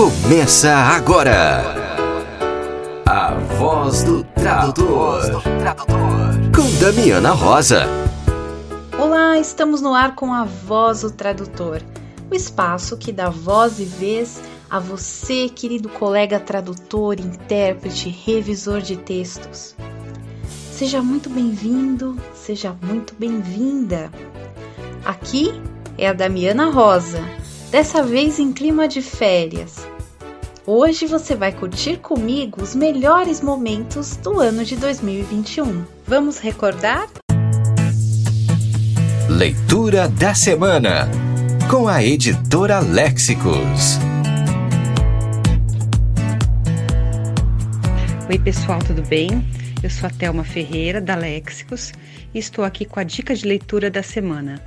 Começa agora. A voz do tradutor. Com Damiana Rosa. Olá, estamos no ar com a Voz do Tradutor, o espaço que dá voz e vez a você, querido colega tradutor, intérprete, revisor de textos. Seja muito bem-vindo, seja muito bem-vinda. Aqui é a Damiana Rosa, dessa vez em clima de férias. Hoje você vai curtir comigo os melhores momentos do ano de 2021. Vamos recordar? Leitura da semana com a editora Léxicos. Oi, pessoal, tudo bem? Eu sou a Thelma Ferreira, da Léxicos, e estou aqui com a dica de leitura da semana.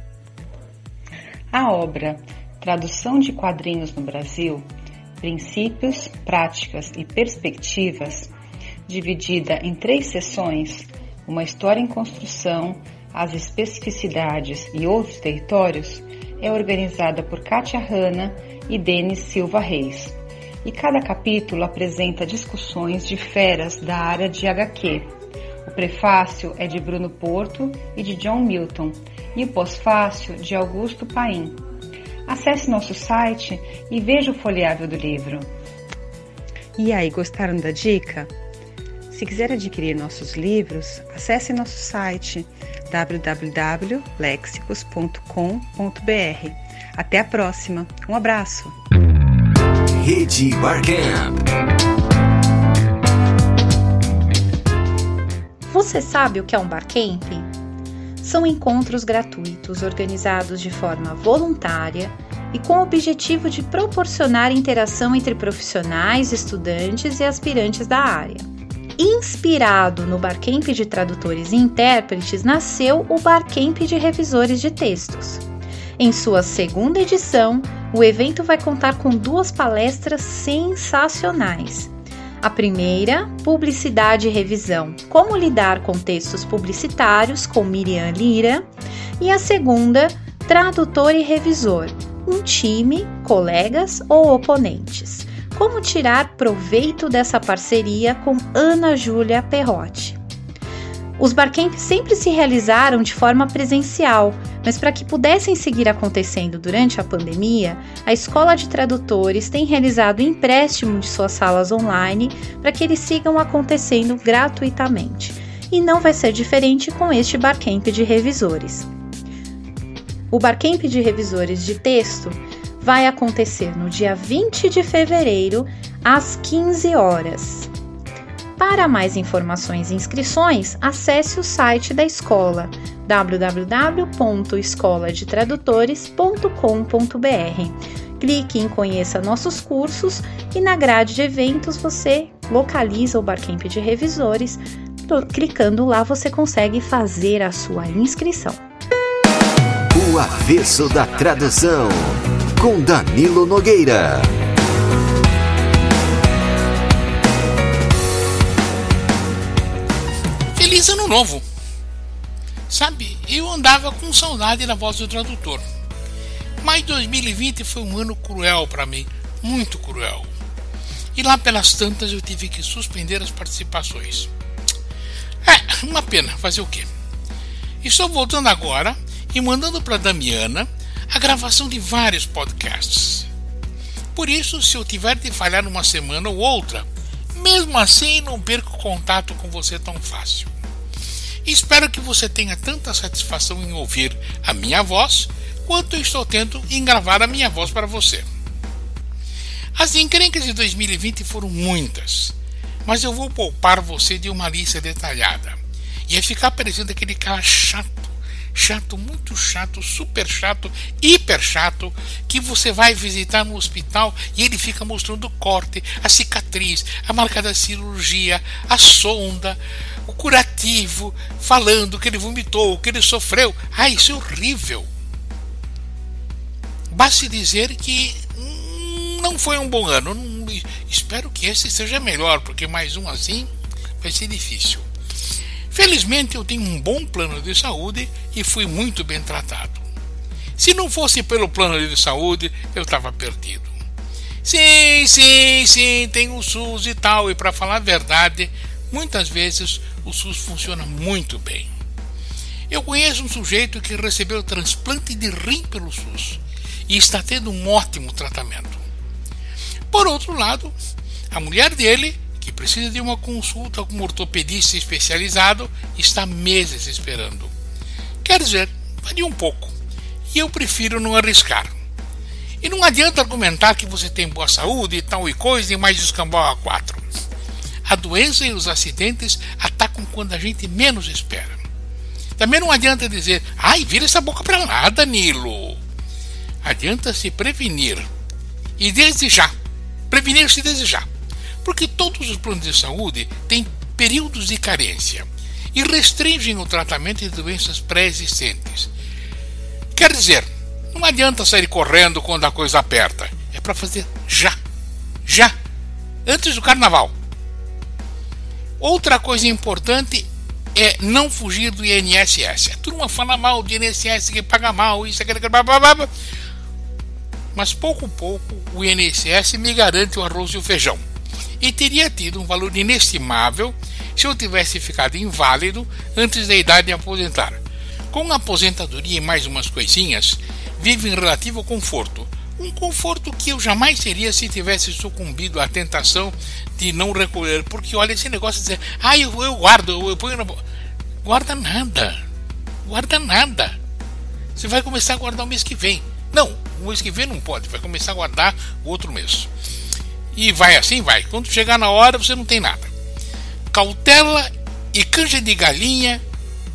A obra Tradução de Quadrinhos no Brasil: Princípios, Práticas e Perspectivas, dividida em três sessões, uma história em construção, as especificidades e outros territórios, é organizada por Kátia Hanna e Denis Silva Reis. E cada capítulo apresenta discussões de feras da área de HQ. O prefácio é de Bruno Porto e de John Milton, e o pós-fácio de Augusto Paim. Acesse nosso site e veja o folheável do livro. E aí, gostaram da dica? Se quiser adquirir nossos livros, acesse nosso site www.lexicos.com.br. Até a próxima. Um abraço. Rede Barcamp. Você sabe o que é um barcamp? São encontros gratuitos organizados de forma voluntária e com o objetivo de proporcionar interação entre profissionais, estudantes e aspirantes da área. Inspirado no Barcamp de Tradutores e Intérpretes, nasceu o Barcamp de Revisores de Textos. Em sua segunda edição, o evento vai contar com duas palestras sensacionais. A primeira, Publicidade e Revisão: Como lidar com textos publicitários, com Miriam Lira. E a segunda, Tradutor e Revisor: Um time, colegas ou oponentes. Como tirar proveito dessa parceria com Ana Júlia Perrotti. Os barcamps sempre se realizaram de forma presencial, mas para que pudessem seguir acontecendo durante a pandemia, a Escola de Tradutores tem realizado empréstimo de suas salas online para que eles sigam acontecendo gratuitamente. E não vai ser diferente com este barcamp de revisores. O barcamp de revisores de texto vai acontecer no dia 20 de fevereiro, às 15 horas. Para mais informações e inscrições, acesse o site da escola www.escoladetradutores.com.br. Clique em Conheça nossos cursos e na grade de eventos você localiza o Barcamp de Revisores. Clicando lá você consegue fazer a sua inscrição. O Avesso da Tradução, com Danilo Nogueira. Feliz Ano Novo! Sabe, eu andava com saudade da voz do tradutor. Mas 2020 foi um ano cruel para mim, muito cruel. E lá pelas tantas eu tive que suspender as participações. É, uma pena, fazer o quê? Estou voltando agora e mandando para Damiana a gravação de vários podcasts. Por isso, se eu tiver de falhar uma semana ou outra, mesmo assim não perco contato com você tão fácil. Espero que você tenha tanta satisfação em ouvir a minha voz quanto eu estou tendo em gravar a minha voz para você. As encrencas de 2020 foram muitas, mas eu vou poupar você de uma lista detalhada. Ia ficar parecendo aquele cara chato, chato, muito chato, super chato, hiper chato, que você vai visitar no hospital e ele fica mostrando o corte, a cicatriz, a marca da cirurgia, a sonda, o curativo, falando que ele vomitou, que ele sofreu. Ah, isso é horrível. Basta dizer que não foi um bom ano. Espero que esse seja melhor, porque mais um assim vai ser difícil. Felizmente eu tenho um bom plano de saúde e fui muito bem tratado. Se não fosse pelo plano de saúde, eu estava perdido. Sim, sim, sim, tem o SUS e tal. E para falar a verdade, muitas vezes o SUS funciona muito bem. Eu conheço um sujeito que recebeu transplante de rim pelo SUS e está tendo um ótimo tratamento. Por outro lado, a mulher dele, precisa de uma consulta com um ortopedista especializado, está meses esperando. Quer dizer, varia um pouco. E eu prefiro não arriscar. E não adianta argumentar que você tem boa saúde e tal e coisa e mais escambau a quatro. A doença e os acidentes atacam quando a gente menos espera. Também não adianta dizer, ai, vira essa boca para lá, Danilo. Adianta se prevenir. E desde já. Prevenir-se desde já. Porque todos os planos de saúde têm períodos de carência e restringem o tratamento de doenças pré-existentes. Quer dizer, não adianta sair correndo quando a coisa aperta. É para fazer já. Já. Antes do carnaval. Outra coisa importante é não fugir do INSS. A turma fala mal do INSS que paga mal, isso, aquilo, blá, blá, blá. Mas pouco a pouco o INSS me garante o arroz e o feijão. E teria tido um valor inestimável se eu tivesse ficado inválido antes da idade de aposentar. Com a aposentadoria e mais umas coisinhas, vive em relativo conforto. Um conforto que eu jamais teria se tivesse sucumbido à tentação de não recolher. Porque olha esse negócio de dizer, ah, eu, eu guardo, eu, eu ponho na. Guarda nada. Guarda nada. Você vai começar a guardar o mês que vem. Não, o mês que vem não pode, vai começar a guardar o outro mês. E vai assim, vai. Quando chegar na hora, você não tem nada. Cautela e canja de galinha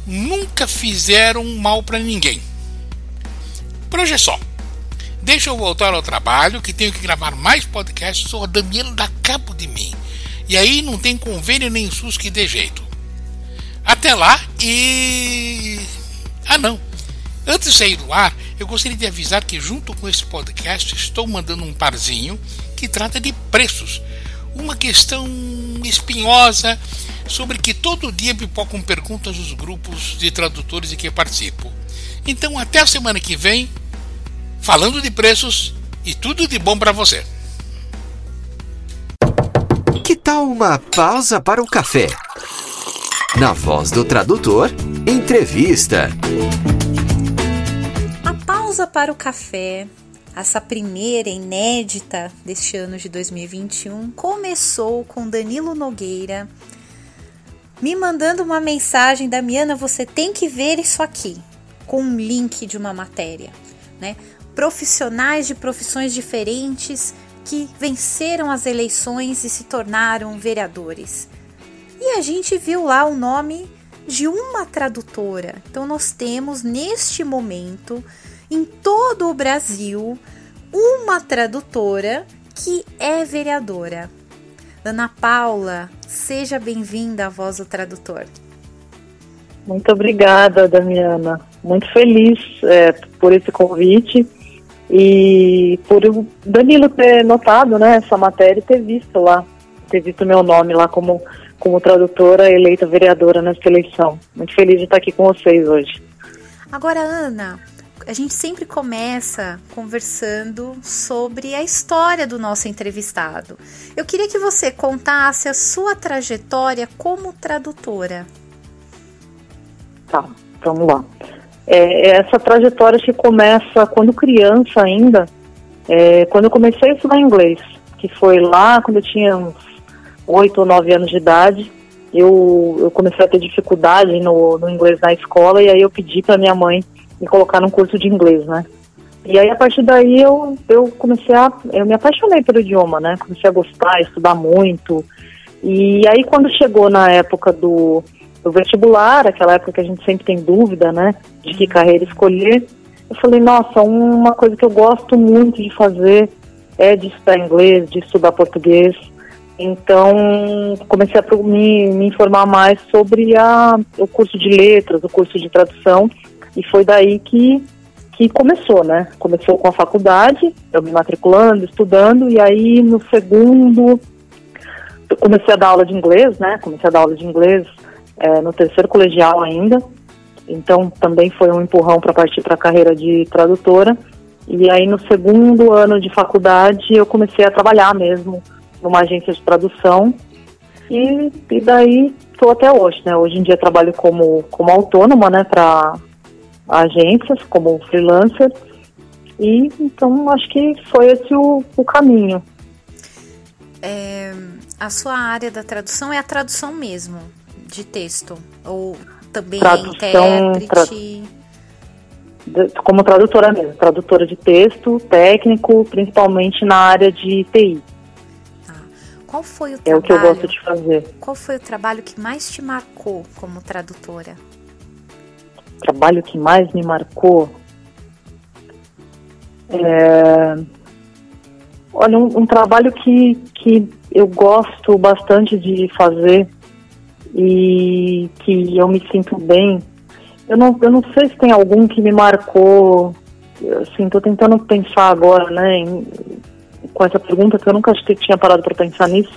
nunca fizeram mal para ninguém. Por hoje é só. Deixa eu voltar ao trabalho, que tenho que gravar mais podcasts, o Damiano dá cabo de mim. E aí não tem convênio nem SUS que dê jeito. Até lá e. Ah, não. Antes de sair do ar, eu gostaria de avisar que, junto com esse podcast, estou mandando um parzinho que trata de preços. Uma questão espinhosa sobre que todo dia pipocam perguntas nos grupos de tradutores em que participo. Então, até a semana que vem, falando de preços e tudo de bom para você. Que tal uma pausa para o café? Na voz do tradutor, entrevista. A pausa para o café, essa primeira inédita deste ano de 2021, começou com Danilo Nogueira me mandando uma mensagem, Damiana, você tem que ver isso aqui, com um link de uma matéria, né? Profissionais de profissões diferentes que venceram as eleições e se tornaram vereadores. E a gente viu lá o nome de uma tradutora. Então nós temos neste momento em todo o Brasil uma tradutora que é vereadora. Ana Paula, seja bem-vinda à Voz do Tradutor. Muito obrigada, Damiana. Muito feliz é, por esse convite e por o Danilo ter notado né, essa matéria e ter visto lá, ter visto meu nome lá como, como tradutora eleita vereadora nessa eleição. Muito feliz de estar aqui com vocês hoje. Agora, Ana, a gente sempre começa conversando sobre a história do nosso entrevistado. Eu queria que você contasse a sua trajetória como tradutora. Tá, vamos lá. É, essa trajetória que começa quando criança ainda, é, quando eu comecei a estudar inglês, que foi lá quando eu tinha uns 8 ou 9 anos de idade, eu, eu comecei a ter dificuldade no, no inglês na escola e aí eu pedi para minha mãe me colocar num curso de inglês, né? E aí a partir daí eu, eu comecei a. Eu me apaixonei pelo idioma, né? Comecei a gostar, estudar muito. E aí quando chegou na época do, do vestibular, aquela época que a gente sempre tem dúvida, né? De que carreira escolher, eu falei, nossa, uma coisa que eu gosto muito de fazer é de estudar inglês, de estudar português. Então, comecei a me, me informar mais sobre a, o curso de letras, o curso de tradução, e foi daí que, que começou, né? Começou com a faculdade, eu me matriculando, estudando, e aí no segundo comecei a dar aula de inglês, né? Comecei a dar aula de inglês é, no terceiro colegial ainda. Então também foi um empurrão para partir para a carreira de tradutora. E aí no segundo ano de faculdade eu comecei a trabalhar mesmo numa agência de tradução e, e daí estou até hoje, né? Hoje em dia trabalho como, como autônoma, né, para agências, como freelancer. E então acho que foi esse o, o caminho. É, a sua área da tradução é a tradução mesmo, de texto? Ou também tradução, intérprete? Tra... Como tradutora mesmo, tradutora de texto, técnico, principalmente na área de TI. Qual foi o trabalho? É o que eu gosto de fazer. Qual foi o trabalho que mais te marcou como tradutora? Trabalho que mais me marcou? É... Olha, um, um, trabalho que, que eu gosto bastante de fazer e que eu me sinto bem. Eu não, eu não sei se tem algum que me marcou. Assim, tô tentando pensar agora, né, em, com essa pergunta, que eu nunca tinha parado para pensar nisso,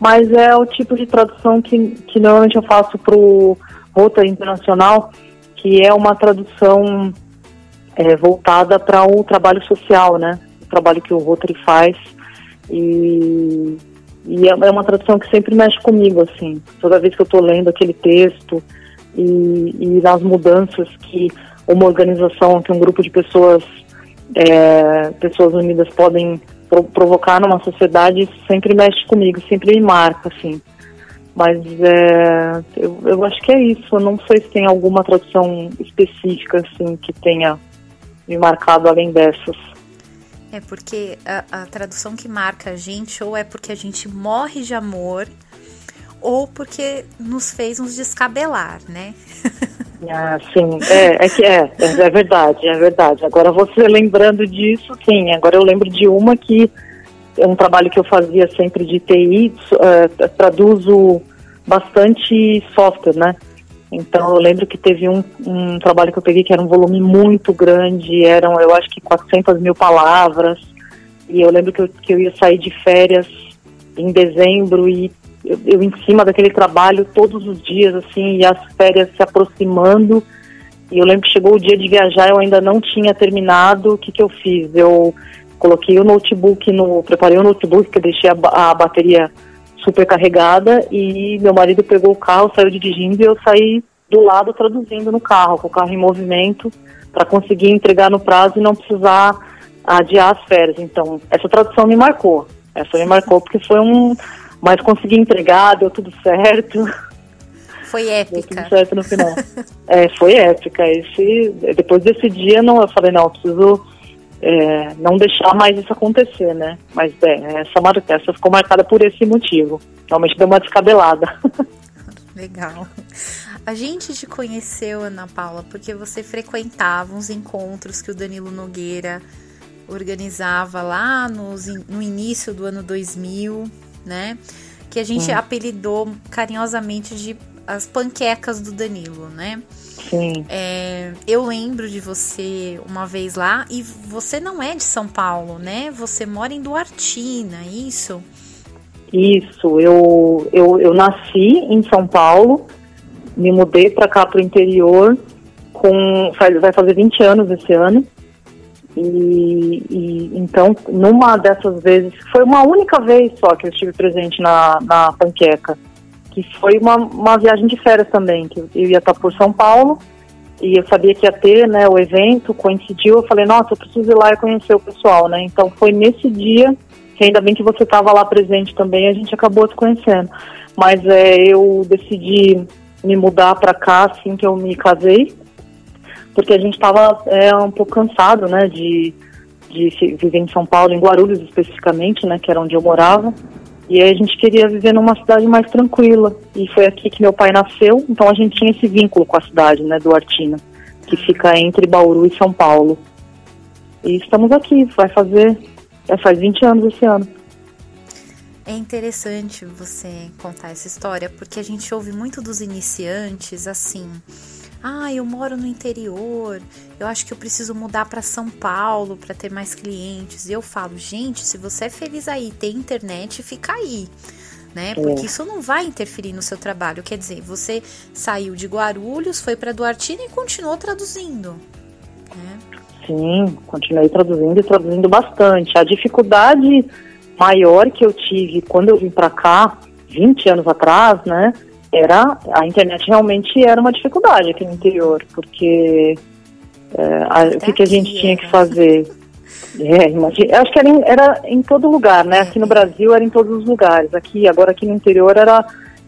mas é o tipo de tradução que, que normalmente eu faço para o Rota Internacional, que é uma tradução é, voltada para o trabalho social, né? O trabalho que o Rotary faz. E, e é, é uma tradução que sempre mexe comigo, assim. Toda vez que eu estou lendo aquele texto e, e nas mudanças que uma organização, que um grupo de pessoas, é, pessoas unidas podem provocar numa sociedade sempre mexe comigo, sempre me marca, assim. Mas é, eu, eu acho que é isso. Eu não sei se tem alguma tradução específica, assim, que tenha me marcado além dessas. É porque a, a tradução que marca a gente ou é porque a gente morre de amor ou porque nos fez nos descabelar, né? Ah, sim, é, é que é, é, é verdade, é verdade. Agora você lembrando disso, sim, agora eu lembro de uma que é um trabalho que eu fazia sempre de TI, uh, traduzo bastante software, né? Então eu lembro que teve um, um trabalho que eu peguei que era um volume muito grande, eram eu acho que 400 mil palavras, e eu lembro que eu, que eu ia sair de férias em dezembro e eu, eu, em cima daquele trabalho todos os dias, assim, e as férias se aproximando. E eu lembro que chegou o dia de viajar, eu ainda não tinha terminado. O que, que eu fiz? Eu coloquei o notebook no. Preparei o notebook, que eu deixei a, a bateria super carregada, e meu marido pegou o carro, saiu dirigindo e eu saí do lado traduzindo no carro, com o carro em movimento, para conseguir entregar no prazo e não precisar adiar as férias. Então, essa tradução me marcou. Essa me marcou porque foi um, mas consegui entregar, deu tudo certo. Foi épica. Deu tudo certo no final. é, foi épica. Esse, depois desse dia, não, eu falei, não, eu preciso é, não deixar mais isso acontecer, né? Mas é, essa, marca, essa ficou marcada por esse motivo. Realmente deu uma descabelada. Legal. A gente te conheceu, Ana Paula, porque você frequentava uns encontros que o Danilo Nogueira organizava lá nos, no início do ano 2000, né? Que a gente hum. apelidou carinhosamente de as panquecas do Danilo, né? Sim. É, eu lembro de você uma vez lá e você não é de São Paulo, né? Você mora em Duartina, é isso? Isso, eu, eu, eu nasci em São Paulo, me mudei para cá para o interior, com, faz, vai fazer 20 anos esse ano. E, e, então, numa dessas vezes, foi uma única vez só que eu estive presente na, na panqueca, que foi uma, uma viagem de férias também, que eu ia estar por São Paulo e eu sabia que ia ter, né, o evento, coincidiu, eu falei, nossa, eu preciso ir lá e conhecer o pessoal, né, então foi nesse dia, que ainda bem que você estava lá presente também, a gente acabou se conhecendo, mas é, eu decidi me mudar para cá assim que eu me casei, porque a gente estava é, um pouco cansado, né, de, de viver em São Paulo, em Guarulhos especificamente, né, que era onde eu morava. E a gente queria viver numa cidade mais tranquila. E foi aqui que meu pai nasceu, então a gente tinha esse vínculo com a cidade, né, do Artina, que fica entre Bauru e São Paulo. E estamos aqui, vai fazer, é, faz 20 anos esse ano. É interessante você contar essa história, porque a gente ouve muito dos iniciantes assim ah, eu moro no interior, eu acho que eu preciso mudar para São Paulo para ter mais clientes. E eu falo, gente, se você é feliz aí, tem internet, fica aí. Né? Porque é. isso não vai interferir no seu trabalho. Quer dizer, você saiu de Guarulhos, foi para Duartina e continuou traduzindo. Né? Sim, continuei traduzindo e traduzindo bastante. A dificuldade maior que eu tive quando eu vim para cá, 20 anos atrás, né, era a internet realmente era uma dificuldade aqui no interior, porque é, a, o que, que a gente tinha que fazer? É, imagina, acho que era em, era em todo lugar, né? Aqui no Brasil era em todos os lugares. Aqui, agora aqui no interior era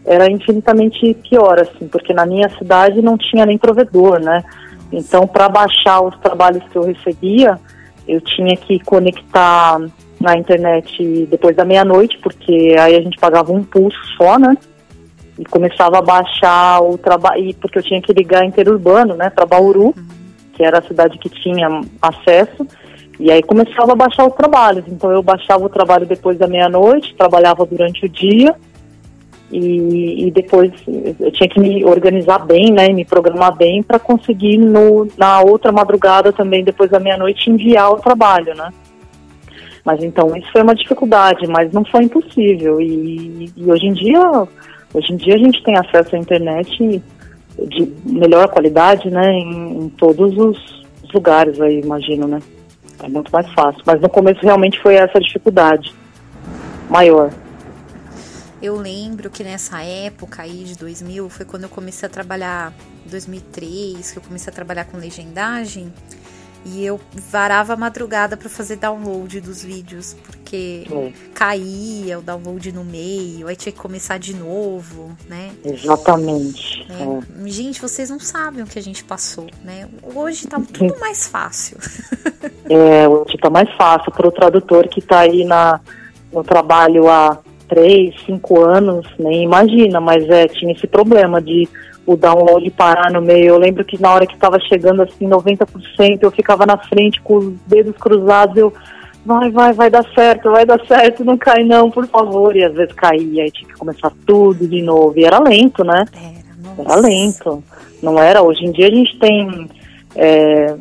era infinitamente pior, assim, porque na minha cidade não tinha nem provedor, né? Então, para baixar os trabalhos que eu recebia, eu tinha que conectar na internet depois da meia-noite, porque aí a gente pagava um pulso só, né? E começava a baixar o trabalho, porque eu tinha que ligar interurbano, né, para Bauru, que era a cidade que tinha acesso. E aí começava a baixar os trabalhos. Então eu baixava o trabalho depois da meia-noite, trabalhava durante o dia e, e, depois eu tinha que me organizar bem, né, me programar bem para conseguir no, na outra madrugada também depois da meia-noite enviar o trabalho, né? Mas então isso foi uma dificuldade, mas não foi impossível. E, e hoje em dia, hoje em dia a gente tem acesso à internet de melhor qualidade, né, em, em todos os lugares aí, imagino, né? É muito mais fácil. Mas no começo realmente foi essa dificuldade maior. Eu lembro que nessa época aí de 2000 foi quando eu comecei a trabalhar, 2003, que eu comecei a trabalhar com legendagem. E eu varava a madrugada para fazer download dos vídeos, porque caía o download no meio, aí tinha que começar de novo, né? Exatamente. É. É. Gente, vocês não sabem o que a gente passou, né? Hoje tá tudo mais fácil. é, hoje tá mais fácil para o tradutor que tá aí na, no trabalho há três, cinco anos, nem imagina, mas é, tinha esse problema de o download parar no meio. Eu lembro que na hora que estava chegando assim 90%, eu ficava na frente com os dedos cruzados, eu vai, vai, vai dar certo, vai dar certo, não cai não, por favor. E às vezes caía e tinha que começar tudo de novo. E era lento, né? Era, era lento. Não era, hoje em dia a gente tem é,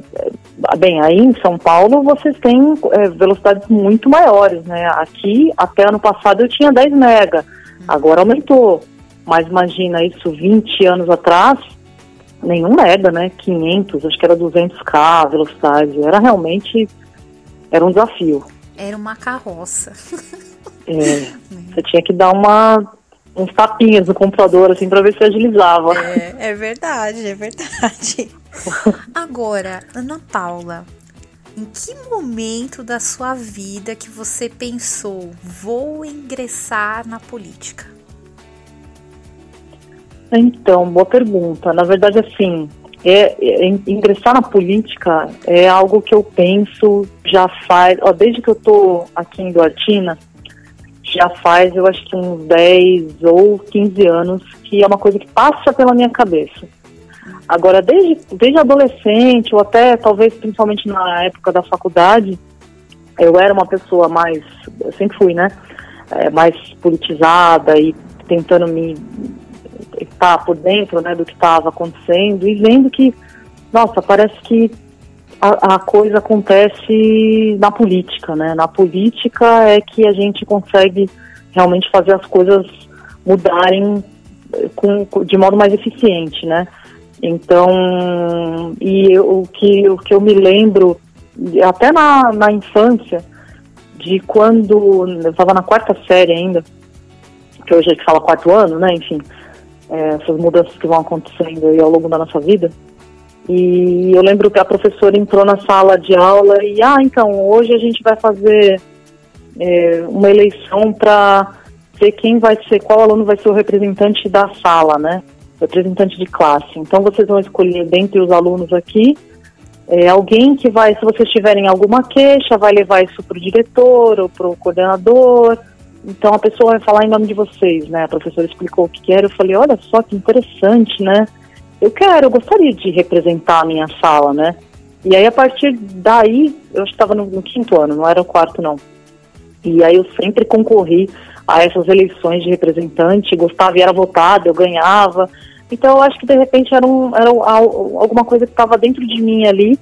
bem, aí em São Paulo vocês têm é, velocidades muito maiores, né? Aqui, até ano passado eu tinha 10 mega, agora aumentou. Mas imagina isso 20 anos atrás, nenhum mega, né? 500, acho que era 200k a velocidade. Era realmente, era um desafio. Era uma carroça. É, você tinha que dar uma uns tapinhas no computador, assim, pra ver se agilizava. É, é verdade, é verdade. Agora, Ana Paula, em que momento da sua vida que você pensou, vou ingressar na política? Então, boa pergunta. Na verdade, assim, é, é, ingressar na política é algo que eu penso já faz, ó, desde que eu tô aqui em Duartina, já faz, eu acho que uns 10 ou 15 anos, que é uma coisa que passa pela minha cabeça. Agora, desde, desde adolescente, ou até talvez principalmente na época da faculdade, eu era uma pessoa mais, sempre fui, né, é, mais politizada e tentando me estar por dentro, né, do que estava acontecendo e vendo que, nossa, parece que a, a, coisa acontece na política, né? Na política é que a gente consegue realmente fazer as coisas mudarem com, de modo mais eficiente, né? Então, e eu, o, que, o que eu me lembro, até na, na infância, de quando eu estava na quarta série ainda, que hoje a gente fala quarto ano, né? Enfim, é, essas mudanças que vão acontecendo aí ao longo da nossa vida. E eu lembro que a professora entrou na sala de aula e, ah, então, hoje a gente vai fazer é, uma eleição para ver quem vai ser, qual aluno vai ser o representante da sala, né? Representante de classe. Então vocês vão escolher dentre os alunos aqui é, alguém que vai, se vocês tiverem alguma queixa, vai levar isso para o diretor ou para o coordenador. Então a pessoa vai falar em nome de vocês, né? A professora explicou o que era. Eu falei, olha só que interessante, né? eu quero, eu gostaria de representar a minha sala, né? E aí, a partir daí, eu estava no, no, quinto ano, não era o quarto, não. E aí eu sempre concorri a essas eleições de representante, gostava e era votada, eu ganhava. Então eu acho que de repente era, um, era alguma coisa que estava dentro de mim ali,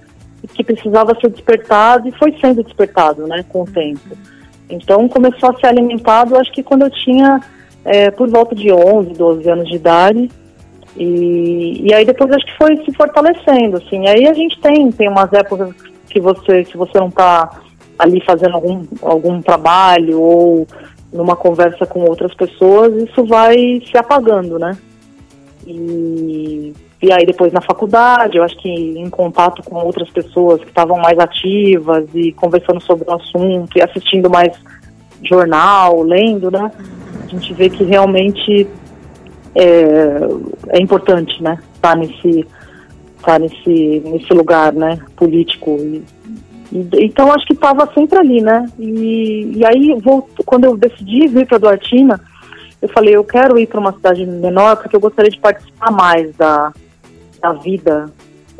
que precisava ser despertado e foi sendo despertado, né, com o tempo. Então começou a ser alimentado, acho que quando eu tinha é, por volta de 11, 12 anos de idade, e, e aí depois acho que foi se fortalecendo, assim. Aí a gente tem, tem umas épocas que você, se você não está ali fazendo algum, algum trabalho ou numa conversa com outras pessoas, isso vai se apagando, né? E, e aí depois na faculdade, eu acho que em contato com outras pessoas que estavam mais ativas e conversando sobre o assunto e assistindo mais jornal, lendo, né? A gente vê que realmente é, é importante, né? Estar tá nesse, tá nesse, nesse lugar, né? Político. E, e, então acho que estava sempre ali, né? E, e aí vou, quando eu decidi vir para Duartina, eu falei eu quero ir para uma cidade menor porque eu gostaria de participar mais da, da vida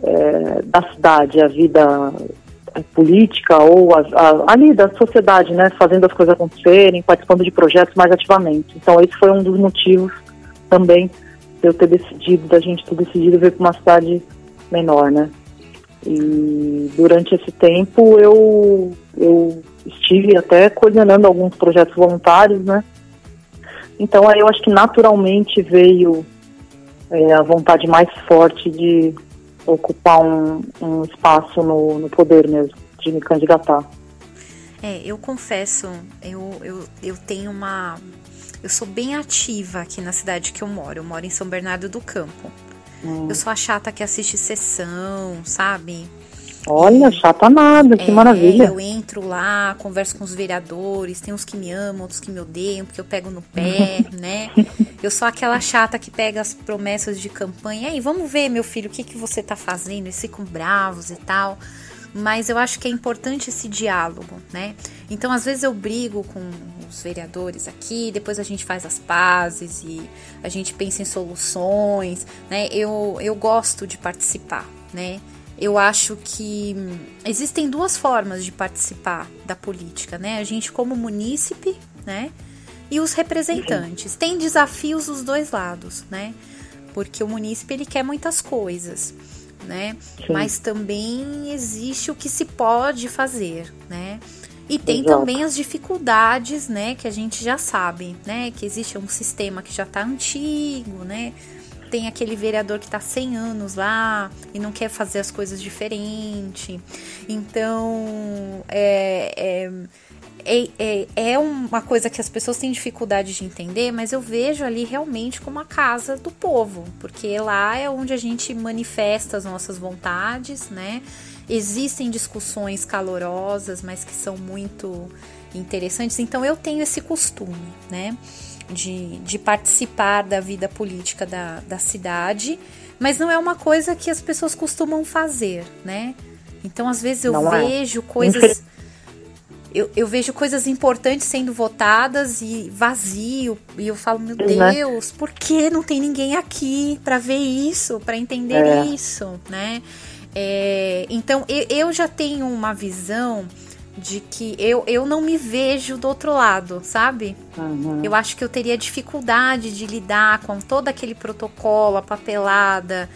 é, da cidade, a vida política ou a, a, ali da sociedade, né, fazendo as coisas acontecerem, participando de projetos mais ativamente. Então esse foi um dos motivos também de eu ter decidido, da gente ter decidido vir para uma cidade menor, né. E durante esse tempo eu, eu estive até coordenando alguns projetos voluntários, né. Então aí eu acho que naturalmente veio é, a vontade mais forte de ocupar um, um espaço no, no poder mesmo, de me candidatar. É, eu confesso, eu, eu, eu tenho uma. Eu sou bem ativa aqui na cidade que eu moro. Eu moro em São Bernardo do Campo. Hum. Eu sou a chata que assiste sessão, sabe? Olha, chata nada, que é, maravilha. Eu entro lá, converso com os vereadores, tem uns que me amam, outros que me odeiam, porque eu pego no pé, né? Eu sou aquela chata que pega as promessas de campanha. Aí, vamos ver, meu filho, o que, que você tá fazendo? Eles ficam bravos e tal. Mas eu acho que é importante esse diálogo, né? Então, às vezes eu brigo com os vereadores aqui, depois a gente faz as pazes e a gente pensa em soluções, né? Eu, eu gosto de participar, né? Eu acho que existem duas formas de participar da política, né? A gente como munícipe, né? E os representantes. Tem desafios dos dois lados, né? Porque o munícipe ele quer muitas coisas, né? Sim. Mas também existe o que se pode fazer, né? E tem Exato. também as dificuldades, né, que a gente já sabe, né, que existe um sistema que já está antigo, né, tem aquele vereador que está 100 anos lá e não quer fazer as coisas diferente. Então, é, é, é, é, uma coisa que as pessoas têm dificuldade de entender, mas eu vejo ali realmente como a casa do povo, porque lá é onde a gente manifesta as nossas vontades, né? Existem discussões calorosas, mas que são muito interessantes. Então eu tenho esse costume, né? De, de participar da vida política da, da cidade, mas não é uma coisa que as pessoas costumam fazer, né? Então, às vezes, eu não é. vejo é. coisas. Eu, eu, vejo coisas importantes sendo votadas e vazio. E eu falo, meu uhum. Deus, por que não tem ninguém aqui para ver isso, para entender é. isso, né? É, então, eu, eu já tenho uma visão de que eu, eu não me vejo do outro lado, sabe? Uhum. Eu acho que eu teria dificuldade de lidar com todo aquele protocolo, a papelada,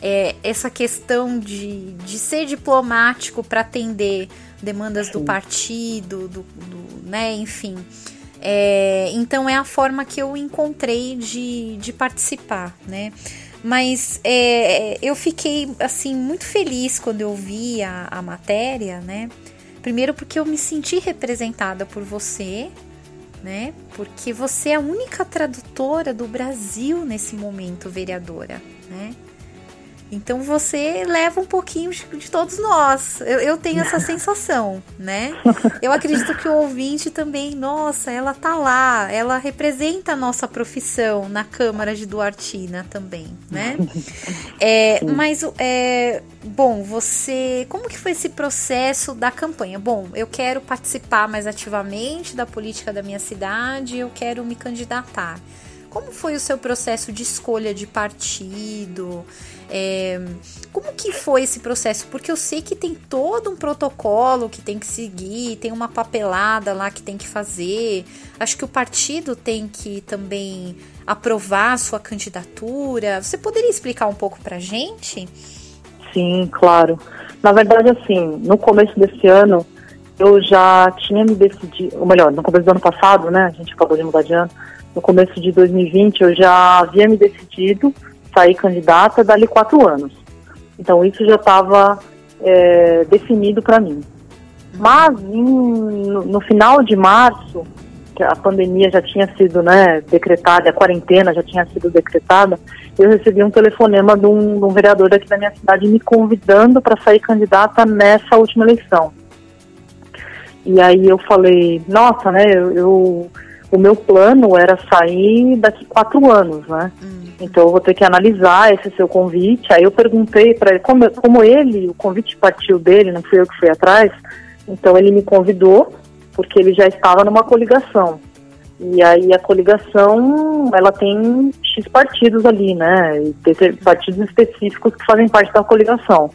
é, essa questão de, de ser diplomático para atender demandas Sim. do partido, do, do né, enfim. É, então é a forma que eu encontrei de, de participar, né? Mas é, eu fiquei assim muito feliz quando eu vi a, a matéria, né? Primeiro porque eu me senti representada por você, né? Porque você é a única tradutora do Brasil nesse momento, vereadora, né? Então você leva um pouquinho de todos nós. Eu, eu, tenho essa sensação, né? Eu acredito que o ouvinte também, nossa, ela tá lá, ela representa a nossa profissão na Câmara de Duartina também, né? É, mas, é, bom, você, como que foi esse processo da campanha? Bom, eu quero participar mais ativamente da política da minha cidade, eu quero me candidatar. Como foi o seu processo de escolha de partido? É, como que foi esse processo? Porque eu sei que tem todo um protocolo que tem que seguir, tem uma papelada lá que tem que fazer. Acho que o partido tem que também aprovar a sua candidatura. Você poderia explicar um pouco pra gente? Sim, claro. Na verdade, assim, no começo desse ano, eu já tinha me decidido, ou melhor, no começo do ano passado, né? A gente acabou de mudar de ano no começo de 2020, eu já havia me decidido sair candidata dali quatro anos. Então isso já estava é, definido para mim. Mas em, no, no, final de março, que a pandemia já tinha sido né, decretada, a quarentena já tinha sido decretada, eu recebi um telefonema de um, de um vereador daqui da minha cidade me convidando para sair candidata nessa última eleição. E aí eu falei, nossa, né, eu, eu o meu plano era sair daqui quatro anos, né? Uhum. Então eu vou ter que analisar esse seu convite. Aí eu perguntei para ele, como, como ele, o convite partiu dele, não fui eu que fui atrás, então ele me convidou, porque ele já estava numa coligação. E aí a coligação, ela tem X partidos ali, né? E tem partidos específicos que fazem parte da coligação.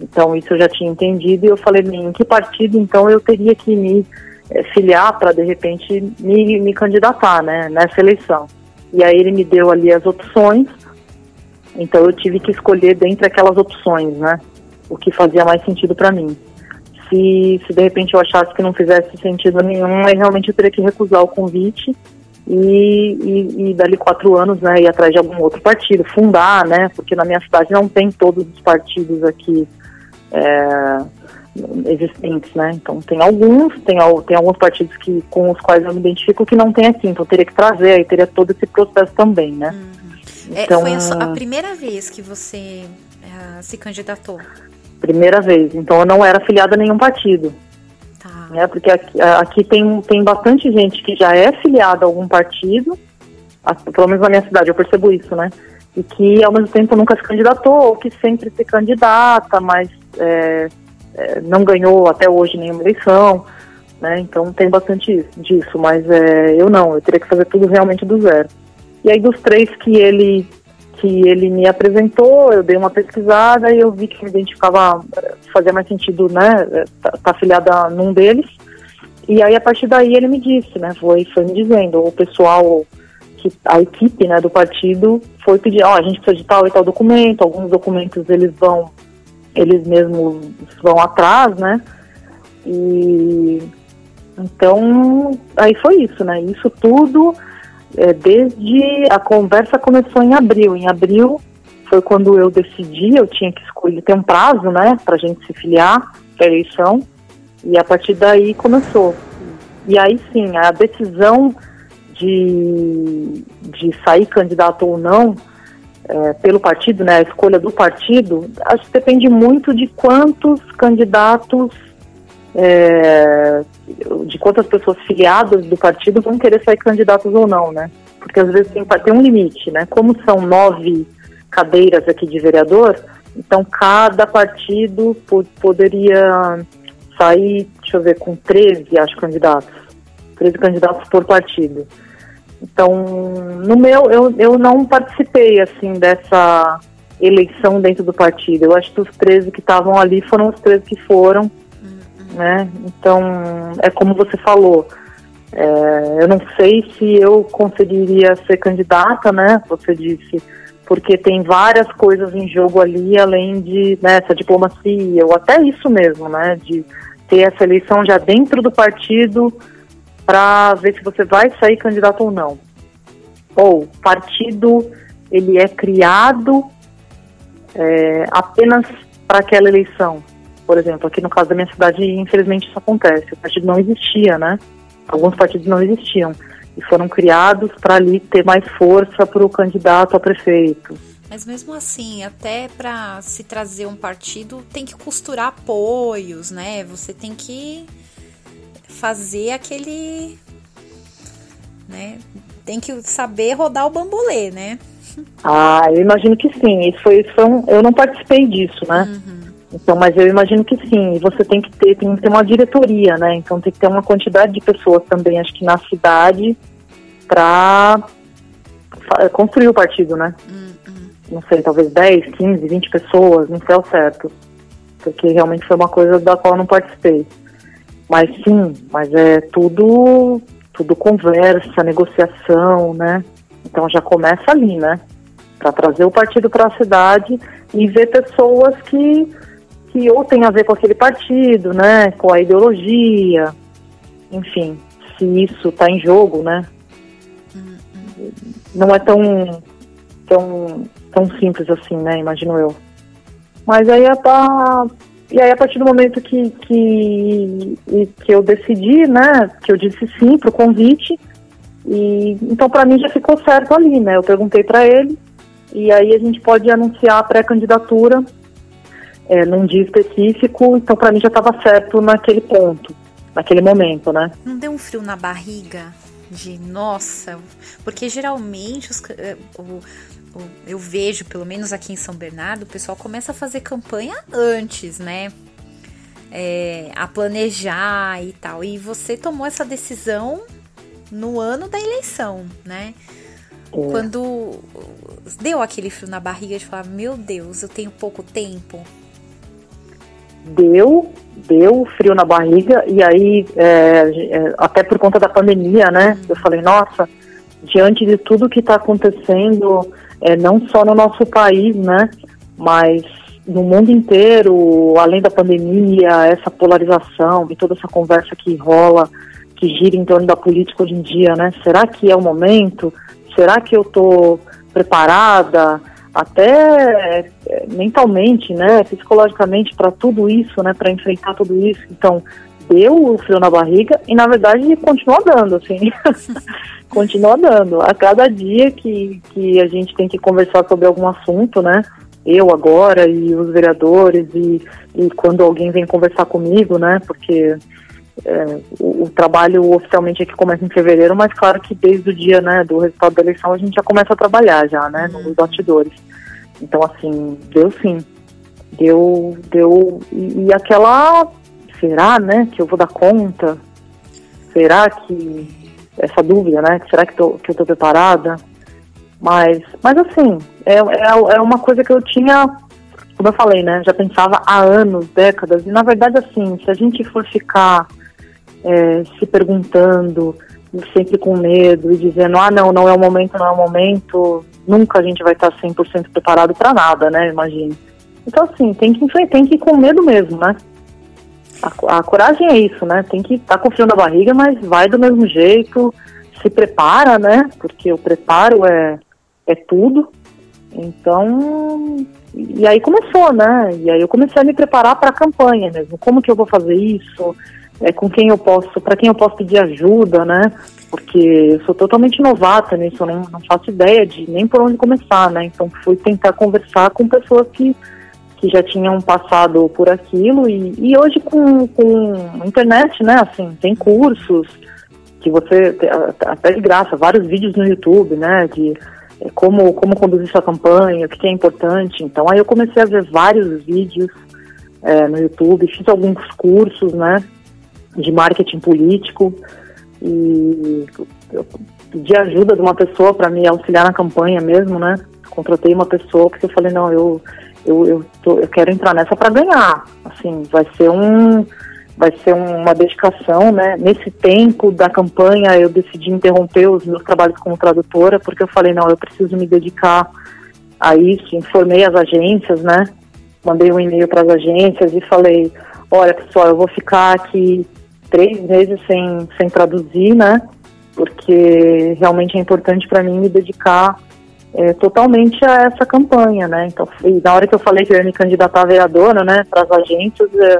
Então isso eu já tinha entendido e eu falei, em que partido então eu teria que me é, filiar para de repente me, me candidatar, né, nessa eleição. E aí ele me deu ali as opções, então eu tive que escolher dentre aquelas opções, né, o que fazia mais sentido para mim. Se, se de repente eu achasse que não fizesse sentido nenhum, aí realmente eu teria que recusar o convite e, e, e dali quatro anos, né, ir atrás de algum outro partido, fundar, né, porque na minha cidade não tem todos os partidos aqui é, existentes, né? Então tem alguns, tem, tem alguns partidos que, com os quais eu me identifico que não tem aqui, então teria que trazer, aí teria todo esse processo também, né? Uhum. É, então, é, foi a, a, primeira vez que você uh, se candidatou? Primeira vez, então eu não era afiliada a nenhum partido. Tá. Né? Porque aqui, aqui tem, tem bastante gente que já é filiada a algum partido, pelo menos na minha cidade eu percebo isso, né? E que ao mesmo tempo nunca se candidatou, ou que sempre se candidata, mas é, é, não ganhou até hoje nenhuma eleição, né? Então tem bastante disso, mas é, eu não, eu teria que fazer tudo realmente do zero. E aí dos três que ele que ele me apresentou, eu dei uma pesquisada e eu vi que me identificava, fazia mais sentido, né, tá, tá afiliada num deles. E aí a partir daí ele me disse, né, foi, foi me dizendo, o pessoal que a equipe, né, do partido foi pedir, ó, oh, a gente precisa de tal e tal documento, alguns documentos eles vão eles mesmos vão atrás, né? E então aí foi isso, né? Isso tudo é, desde a conversa começou em abril. Em abril foi quando eu decidi, eu tinha que escolher, ter um prazo, né, para a gente se filiar para a eleição. E a partir daí começou. E aí sim, a decisão de, de sair candidato ou não é, pelo partido, né, a escolha do partido, acho que depende muito de quantos candidatos, é, de quantas pessoas filiadas do partido vão querer sair candidatos ou não, né? Porque às vezes tem, tem um limite, né? Como são nove cadeiras aqui de vereador, então cada partido poderia sair, deixa eu ver, com 13, acho, candidatos. 13 candidatos por partido. Então, no meu, eu, eu não participei, assim, dessa eleição dentro do partido. Eu acho que os 13 que estavam ali foram os 13 que foram, uhum. né? Então, é como você falou, é, eu não sei se eu conseguiria ser candidata, né? Você disse, porque tem várias coisas em jogo ali, além de né, essa diplomacia, ou até isso mesmo, né? De ter essa eleição já dentro do partido, para ver se você vai sair candidato ou não. Ou partido ele é criado é, apenas para aquela eleição. Por exemplo, aqui no caso da minha cidade, infelizmente isso acontece. O partido não existia, né? Alguns partidos não existiam e foram criados para ali ter mais força para o candidato a prefeito. Mas mesmo assim, até para se trazer um partido, tem que costurar apoios, né? Você tem que fazer aquele. Né? Tem que saber rodar o bambolê, né? Ah, eu imagino que sim. Isso foi, isso foi um, eu não participei disso, né? Uhum. Então, mas eu imagino que sim. E você tem que ter, tem que ter uma diretoria, né? Então tem que ter uma quantidade de pessoas também, acho que na cidade, para construir o partido, né? Uhum. Não sei, talvez 10, 15, 20 pessoas, não sei ao certo. Porque realmente foi uma coisa da qual eu não participei. Mas sim, mas é tudo, tudo conversa, negociação, né? Então já começa ali, né? Para trazer o partido para a cidade e ver pessoas que, que ou tem a ver com aquele partido, né? Com a ideologia, enfim, se isso está em jogo, né? Não é tão, tão, tão simples assim, né? Imagino eu. Mas aí é para e aí a partir do momento que, que, que eu decidi, né, que eu disse sim para o convite, e então para mim já ficou certo ali, né? Eu perguntei para ele e aí a gente pode anunciar a pré-candidatura é, num dia específico, então para mim já estava certo naquele ponto, naquele momento, né? Não deu um frio na barriga de nossa, porque geralmente os, o, eu vejo, pelo menos aqui em São Bernardo, o pessoal começa a fazer campanha antes, né? É, a planejar e tal. E você tomou essa decisão no ano da eleição, né? É. Quando deu aquele frio na barriga de falar, meu Deus, eu tenho pouco tempo. Deu, deu frio na barriga, e aí, é, é até por conta da pandemia, né? Hum. Eu falei, nossa, diante de tudo que está acontecendo, é, não só no nosso país, né? Mas no mundo inteiro, além da pandemia, essa polarização e toda essa conversa que rola que gira em torno da política hoje em dia, né? Será que é o momento? Será que eu estou preparada até é, mentalmente, né, psicologicamente para tudo isso, né, para enfrentar tudo isso? Então, deu o frio na barriga e na verdade continua dando, assim. continua dando. A cada dia que, que a gente tem que conversar sobre algum assunto, né? Eu agora e os vereadores e, e quando alguém vem conversar comigo, né? Porque é, o, o, trabalho oficialmente aqui começa em fevereiro, mas claro que desde o dia né, do resultado da eleição a gente já começa a trabalhar já, né, uhum. nos bastidores. Então, assim, deu sim. Deu, deu, e, e, aquela, será, né, que eu vou dar conta? Será que, essa dúvida, né, será que, tô, que eu tô preparada? Mas, mas assim, é, é, é uma coisa que eu tinha como eu falei, né, já pensava há anos, décadas, e na verdade, assim, se a gente for ficar é, se perguntando, sempre com medo e dizendo, ah, não, não é o momento, não é o momento, nunca a gente vai estar 100% preparado para nada, né, imagine. Então, assim, tem que, tem que ir com medo mesmo, né? A, a coragem é isso, né? Tem que estar tá com frio na barriga, mas vai do mesmo jeito, se prepara, né? Porque o preparo é, é tudo. Então, e aí começou, né? E aí eu comecei a me preparar para a campanha mesmo. Como que eu vou fazer isso? é, com quem eu posso, para quem eu posso pedir ajuda, né? Porque eu sou totalmente novata nisso, eu não, não faço ideia de nem por onde começar, né? Então fui tentar conversar com pessoas que, que já tinham passado por aquilo e, e hoje com, com internet, né? Assim, tem cursos que você, até de graça, vários vídeos no YouTube, né? De é, como, como conduzir sua campanha, o que é importante. Então aí eu comecei a ver vários vídeos é, no YouTube, fiz alguns cursos, né? de marketing político e eu pedi ajuda de uma pessoa para me auxiliar na campanha mesmo, né? Contratei uma pessoa porque eu falei, não, eu, eu, eu, tô, eu quero entrar nessa para ganhar. Assim, vai ser um vai ser uma dedicação, né? Nesse tempo da campanha eu decidi interromper os meus trabalhos como tradutora porque eu falei, não, eu preciso me dedicar a isso, informei as agências, né? Mandei um e-mail para as agências e falei, olha pessoal, eu vou ficar aqui três meses sem, sem traduzir, né? Porque realmente é importante para mim me dedicar é, totalmente a essa campanha, né? Então, na hora que eu falei que eu ia me candidatar a vereadora, né, para as agências, é,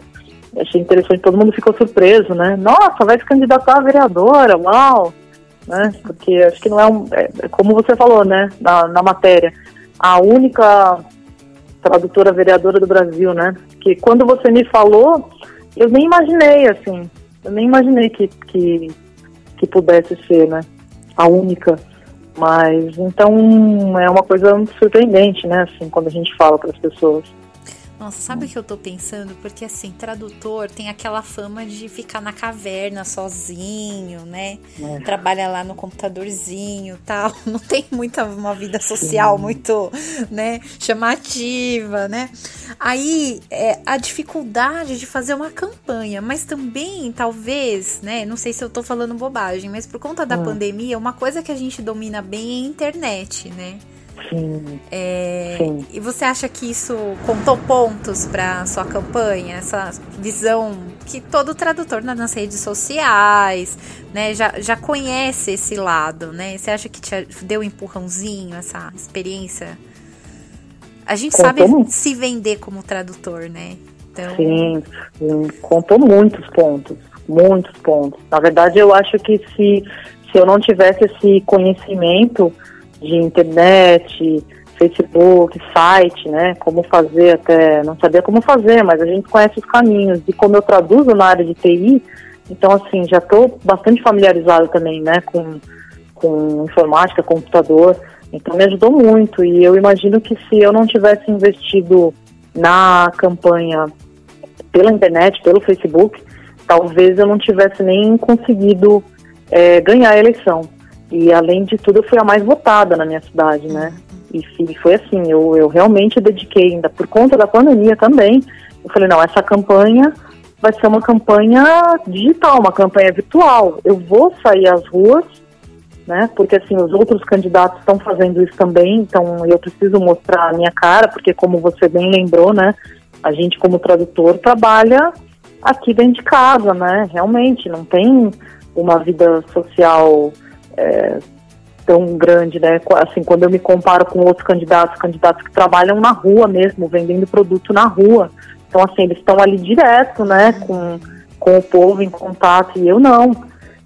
achei interessante, todo mundo ficou surpreso, né? Nossa, vai se candidatar a vereadora, uau! Né? Porque acho que não é um. É, é, como você falou, né, na, na matéria, a única tradutora vereadora do Brasil, né? Que quando você me falou, eu nem imaginei, assim, eu nem imaginei que, que, que pudesse ser, né? A única. Mas então é uma coisa surpreendente, né? Assim, quando a gente fala para as pessoas. Nossa, sabe o que eu tô pensando? Porque assim, tradutor tem aquela fama de ficar na caverna sozinho, né? É. Trabalha lá no computadorzinho tal. Não tem muita uma vida social Sim. muito, né, chamativa, né? Aí é, a dificuldade de fazer uma campanha, mas também, talvez, né? Não sei se eu tô falando bobagem, mas por conta da hum. pandemia, uma coisa que a gente domina bem é a internet, né? Sim. É, Sim. E você acha que isso contou pontos para sua campanha? Essa visão que todo tradutor nas redes sociais, né, já, já conhece esse lado, né? Você acha que te deu um empurrãozinho essa experiência? A gente sabe se vender como tradutor, né? Então... Sim, sim, contou muitos pontos, muitos pontos. Na verdade, eu acho que se, se eu não tivesse esse conhecimento de internet, Facebook, site, né? Como fazer até, não sabia como fazer, mas a gente conhece os caminhos. E como eu traduzo na área de TI, então assim, já estou bastante familiarizado também, né? Com, com informática, computador. Então me ajudou muito. E eu imagino que se eu não tivesse investido na campanha pela internet, pelo Facebook, talvez eu não tivesse nem conseguido é, ganhar a eleição. E além de tudo, eu fui a mais votada na minha cidade, né? E foi assim, eu, eu realmente dediquei, ainda por conta da pandemia também, eu falei, não, essa campanha vai ser uma campanha digital, uma campanha virtual. Eu vou sair às ruas, né? Porque assim, os outros candidatos estão fazendo isso também, então eu preciso mostrar a minha cara, porque como você bem lembrou, né? A gente como tradutor trabalha aqui dentro de casa, né? Realmente, não tem uma vida social é, tão grande, né? Assim, quando eu me comparo com outros candidatos, candidatos que trabalham na rua mesmo, vendendo produto na rua. Então, assim, eles estão ali direto, né, com, com o povo em contato, e eu não.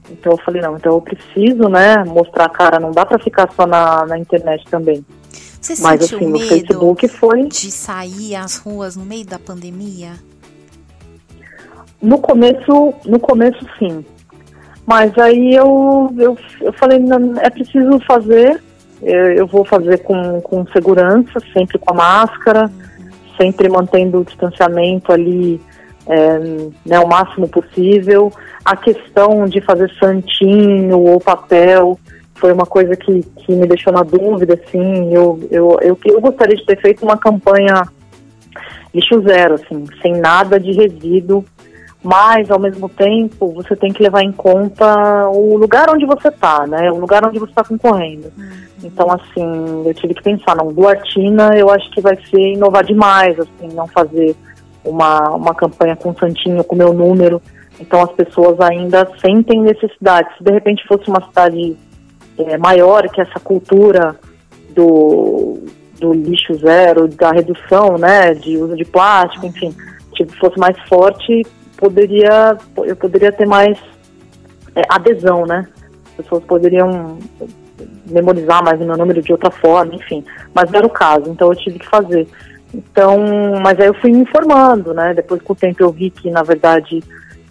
Então eu falei, não, então eu preciso, né, mostrar a cara, não dá para ficar só na, na internet também. Você Mas, assim, o Facebook foi... de sair às ruas no meio da pandemia? No começo, no começo sim. Mas aí eu, eu, eu falei, não, é preciso fazer, eu, vou fazer com, com segurança, sempre com a máscara, sempre mantendo o distanciamento ali é, né, o máximo possível. A questão de fazer santinho ou papel foi uma coisa que, que me deixou na dúvida, assim, eu, eu, eu, eu gostaria de ter feito uma campanha lixo zero, assim, sem nada de resíduo mas ao mesmo tempo você tem que levar em conta o lugar onde você está, né? O lugar onde você está concorrendo. Uhum. Então, assim, eu tive que pensar, não, Duartina eu acho que vai ser inovar demais, assim, não fazer uma, uma campanha com Santinho, com meu número. Então as pessoas ainda sentem necessidade. Se de repente fosse uma cidade é, maior, que essa cultura do, do lixo zero, da redução, né, de uso de plástico, enfim, tipo, fosse mais forte, poderia, eu poderia ter mais é, adesão, né? As pessoas poderiam memorizar mais o meu número de outra forma, enfim. Mas não era o caso, então eu tive que fazer. Então, mas aí eu fui me informando, né? Depois com o tempo eu vi que, na verdade,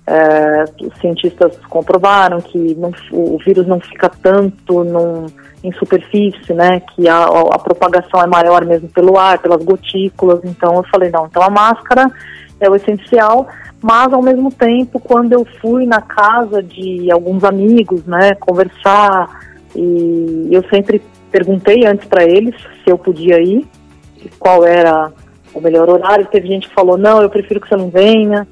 é, os cientistas comprovaram que não, o vírus não fica tanto num, em superfície, né? Que a, a propagação é maior mesmo pelo ar, pelas gotículas. Então eu falei, não, então a máscara é o essencial, mas ao mesmo tempo, quando eu fui na casa de alguns amigos, né, conversar, e eu sempre perguntei antes para eles se eu podia ir, qual era o melhor horário. Teve gente que falou: não, eu prefiro que você não venha,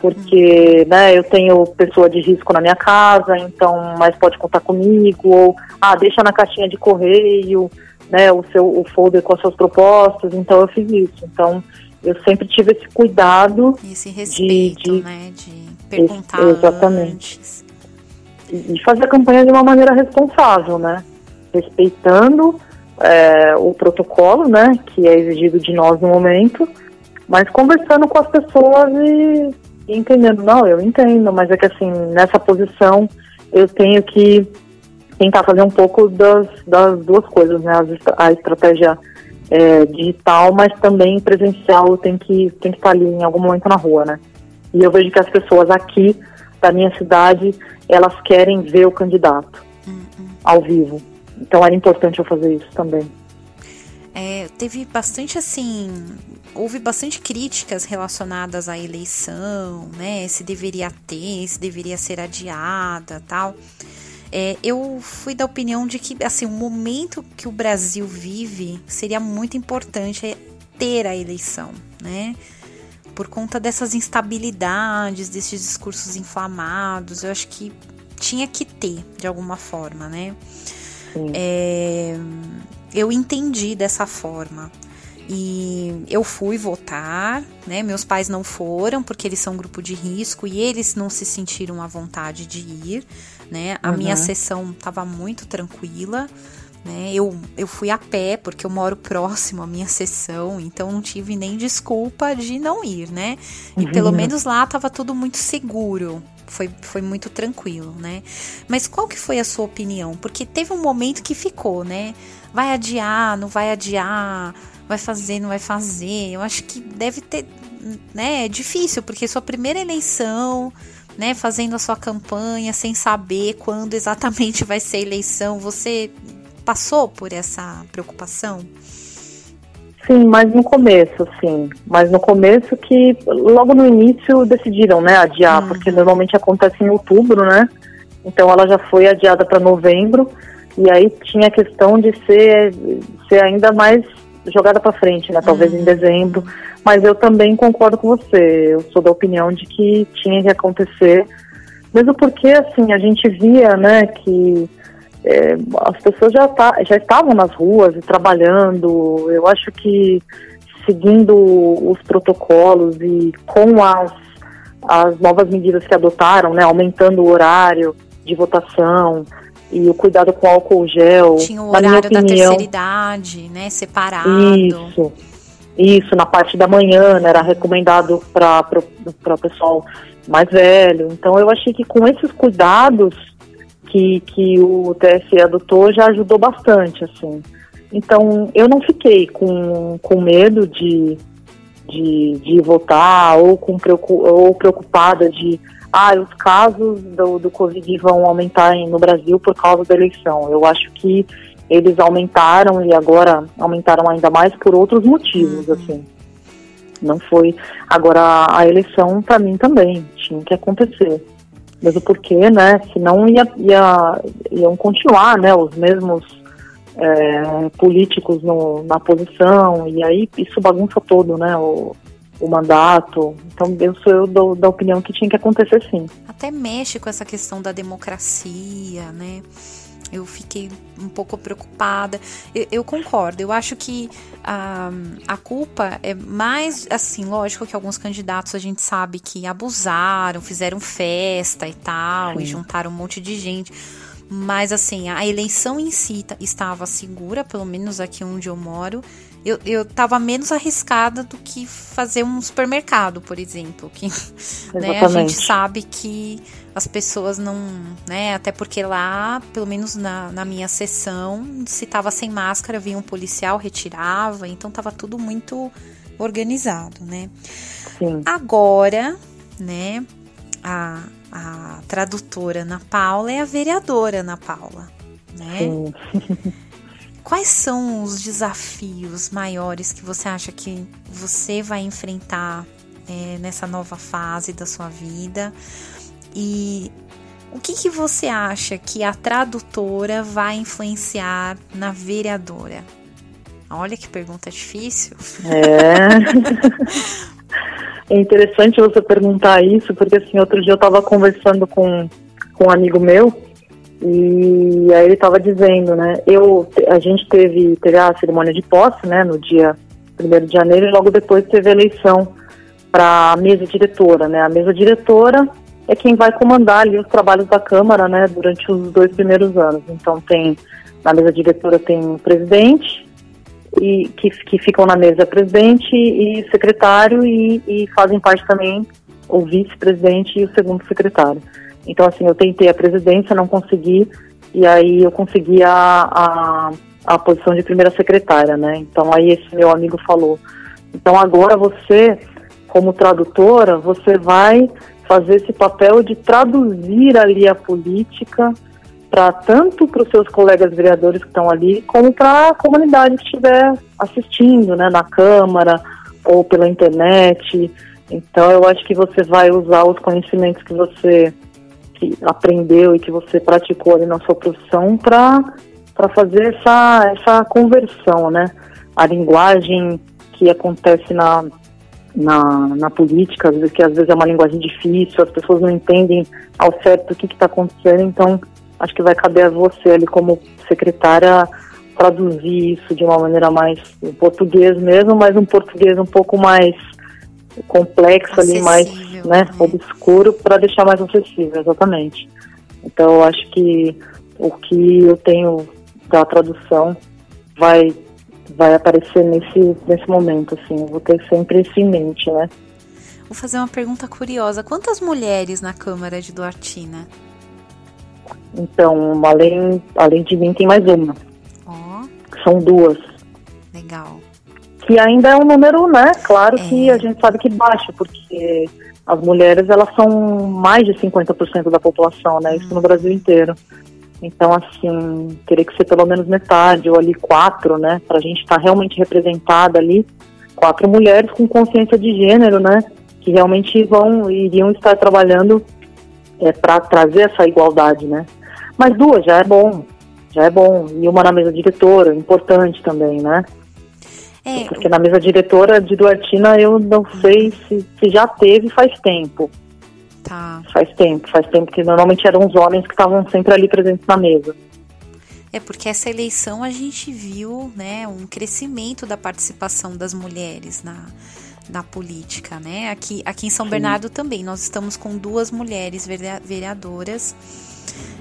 porque né, eu tenho pessoa de risco na minha casa, então, mas pode contar comigo, ou ah, deixa na caixinha de correio, né, o seu o folder com as suas propostas, então eu fiz isso. Então, eu sempre tive esse cuidado. Esse respeito, de, de, né? De perguntar esse, exatamente. antes. E fazer a campanha de uma maneira responsável, né? Respeitando é, o protocolo, né? Que é exigido de nós no momento, mas conversando com as pessoas e, e entendendo. Não, eu entendo, mas é que assim, nessa posição eu tenho que tentar fazer um pouco das, das duas coisas, né? A, a estratégia é, digital, mas também presencial tem que, tem que estar ali em algum momento na rua, né? E eu vejo que as pessoas aqui da minha cidade, elas querem ver o candidato uhum. ao vivo. Então era importante eu fazer isso também. É, teve bastante assim, houve bastante críticas relacionadas à eleição, né? Se deveria ter, se deveria ser adiada, tal. É, eu fui da opinião de que assim, o momento que o Brasil vive seria muito importante ter a eleição, né? Por conta dessas instabilidades, desses discursos inflamados, eu acho que tinha que ter, de alguma forma, né? É, eu entendi dessa forma. E eu fui votar, né? Meus pais não foram porque eles são grupo de risco e eles não se sentiram à vontade de ir. Né? A uhum. minha sessão estava muito tranquila, né? Eu, eu fui a pé, porque eu moro próximo à minha sessão, então não tive nem desculpa de não ir, né? E uhum. pelo menos lá estava tudo muito seguro. Foi, foi muito tranquilo, né? Mas qual que foi a sua opinião? Porque teve um momento que ficou, né? Vai adiar, não vai adiar, vai fazer, não vai fazer. Eu acho que deve ter, né? É difícil, porque sua primeira eleição, né? Fazendo a sua campanha sem saber quando exatamente vai ser a eleição, você passou por essa preocupação? Sim, mas no começo, sim. Mas no começo que logo no início decidiram, né, adiar, uhum. porque normalmente acontece em outubro, né? Então ela já foi adiada para novembro e aí tinha a questão de ser ser ainda mais jogada para frente, né? Talvez uhum. em dezembro. Mas eu também concordo com você. Eu sou da opinião de que tinha que acontecer, mesmo porque assim a gente via, né, que é, as pessoas já, tá, já estavam nas ruas e trabalhando. Eu acho que seguindo os protocolos e com as, as novas medidas que adotaram, né, aumentando o horário de votação e o cuidado com álcool gel. Tinha o horário opinião, da terceira idade, né, separado. Isso, isso, na parte da manhã, né, era recomendado para o pessoal mais velho. Então eu achei que com esses cuidados que, que o TSE adotou já ajudou bastante, assim. Então, eu não fiquei com, com medo de, de, de votar ou, com, ou preocupada de, ah, os casos do, do Covid vão aumentar no Brasil por causa da eleição. Eu acho que eles aumentaram e agora aumentaram ainda mais por outros motivos, uhum. assim. Não foi. Agora, a eleição, para mim, também tinha que acontecer mesmo porque, né, senão ia, ia, iam continuar, né, os mesmos é, políticos no, na posição, e aí isso bagunça todo, né, o, o mandato. Então eu sou eu do, da opinião que tinha que acontecer sim. Até mexe com essa questão da democracia, né? Eu fiquei um pouco preocupada. Eu, eu concordo. Eu acho que a, a culpa é mais assim, lógico que alguns candidatos a gente sabe que abusaram, fizeram festa e tal, Sim. e juntaram um monte de gente. Mas assim, a eleição em si estava segura, pelo menos aqui onde eu moro. Eu, eu tava menos arriscada do que fazer um supermercado, por exemplo. Que né, a gente sabe que as pessoas não, né? Até porque lá, pelo menos na, na minha sessão, se tava sem máscara, vinha um policial, retirava, então tava tudo muito organizado, né? Sim. Agora, né, a, a tradutora Ana Paula é a vereadora Ana Paula, né? Sim. Quais são os desafios maiores que você acha que você vai enfrentar é, nessa nova fase da sua vida? E o que, que você acha que a tradutora vai influenciar na vereadora? Olha que pergunta difícil. É. É interessante você perguntar isso, porque assim, outro dia eu estava conversando com, com um amigo meu, e aí ele estava dizendo, né, eu, a gente teve, teve a cerimônia de posse, né, no dia 1 de janeiro, e logo depois teve a eleição para a mesa diretora, né, a mesa diretora é quem vai comandar ali os trabalhos da Câmara, né, durante os dois primeiros anos. Então tem na mesa diretora tem o presidente e que, que ficam na mesa presidente e secretário e, e fazem parte também o vice-presidente e o segundo secretário. Então assim eu tentei a presidência, não consegui e aí eu consegui a, a, a posição de primeira secretária, né? Então aí esse meu amigo falou, então agora você como tradutora você vai fazer esse papel de traduzir ali a política para tanto para os seus colegas vereadores que estão ali, como para a comunidade que estiver assistindo, né, na Câmara ou pela internet. Então, eu acho que você vai usar os conhecimentos que você que aprendeu e que você praticou ali na sua profissão para fazer essa essa conversão, né? A linguagem que acontece na na, na política, às vezes, que às vezes é uma linguagem difícil, as pessoas não entendem ao certo o que está acontecendo, então acho que vai caber a você ali como secretária traduzir isso de uma maneira mais em português mesmo, mas um português um pouco mais complexo acessível, ali, mais né, obscuro, para deixar mais acessível, exatamente. Então eu acho que o que eu tenho da tradução vai vai aparecer nesse, nesse momento, assim, eu vou ter sempre isso em mente, né? Vou fazer uma pergunta curiosa. Quantas mulheres na Câmara de Duartina? Então, além, além de mim, tem mais uma. Ó, São duas. legal. Que ainda é um número, né? Claro que É. a gente sabe que baixa, porque as mulheres, elas são mais de 50% da população, né? Isso no Brasil inteiro. Então, assim, teria que ser pelo menos metade, ou ali quatro, né? Pra gente estar realmente representada ali. Quatro mulheres com consciência de gênero, né? Que realmente vão, iriam estar trabalhando é, para trazer essa igualdade, né? Mas duas já é bom, já é bom. E uma na mesa diretora, importante também, né? É, Porque na mesa diretora de Duartina eu não sei se, se já teve faz tempo. tá. Faz tempo, faz tempo que normalmente eram os homens que estavam sempre ali presentes na mesa. É porque essa eleição a gente viu, né, um crescimento da participação das mulheres na, na política, né? Aqui, aqui em São Sim. Bernardo também nós estamos com duas mulheres verea- vereadoras.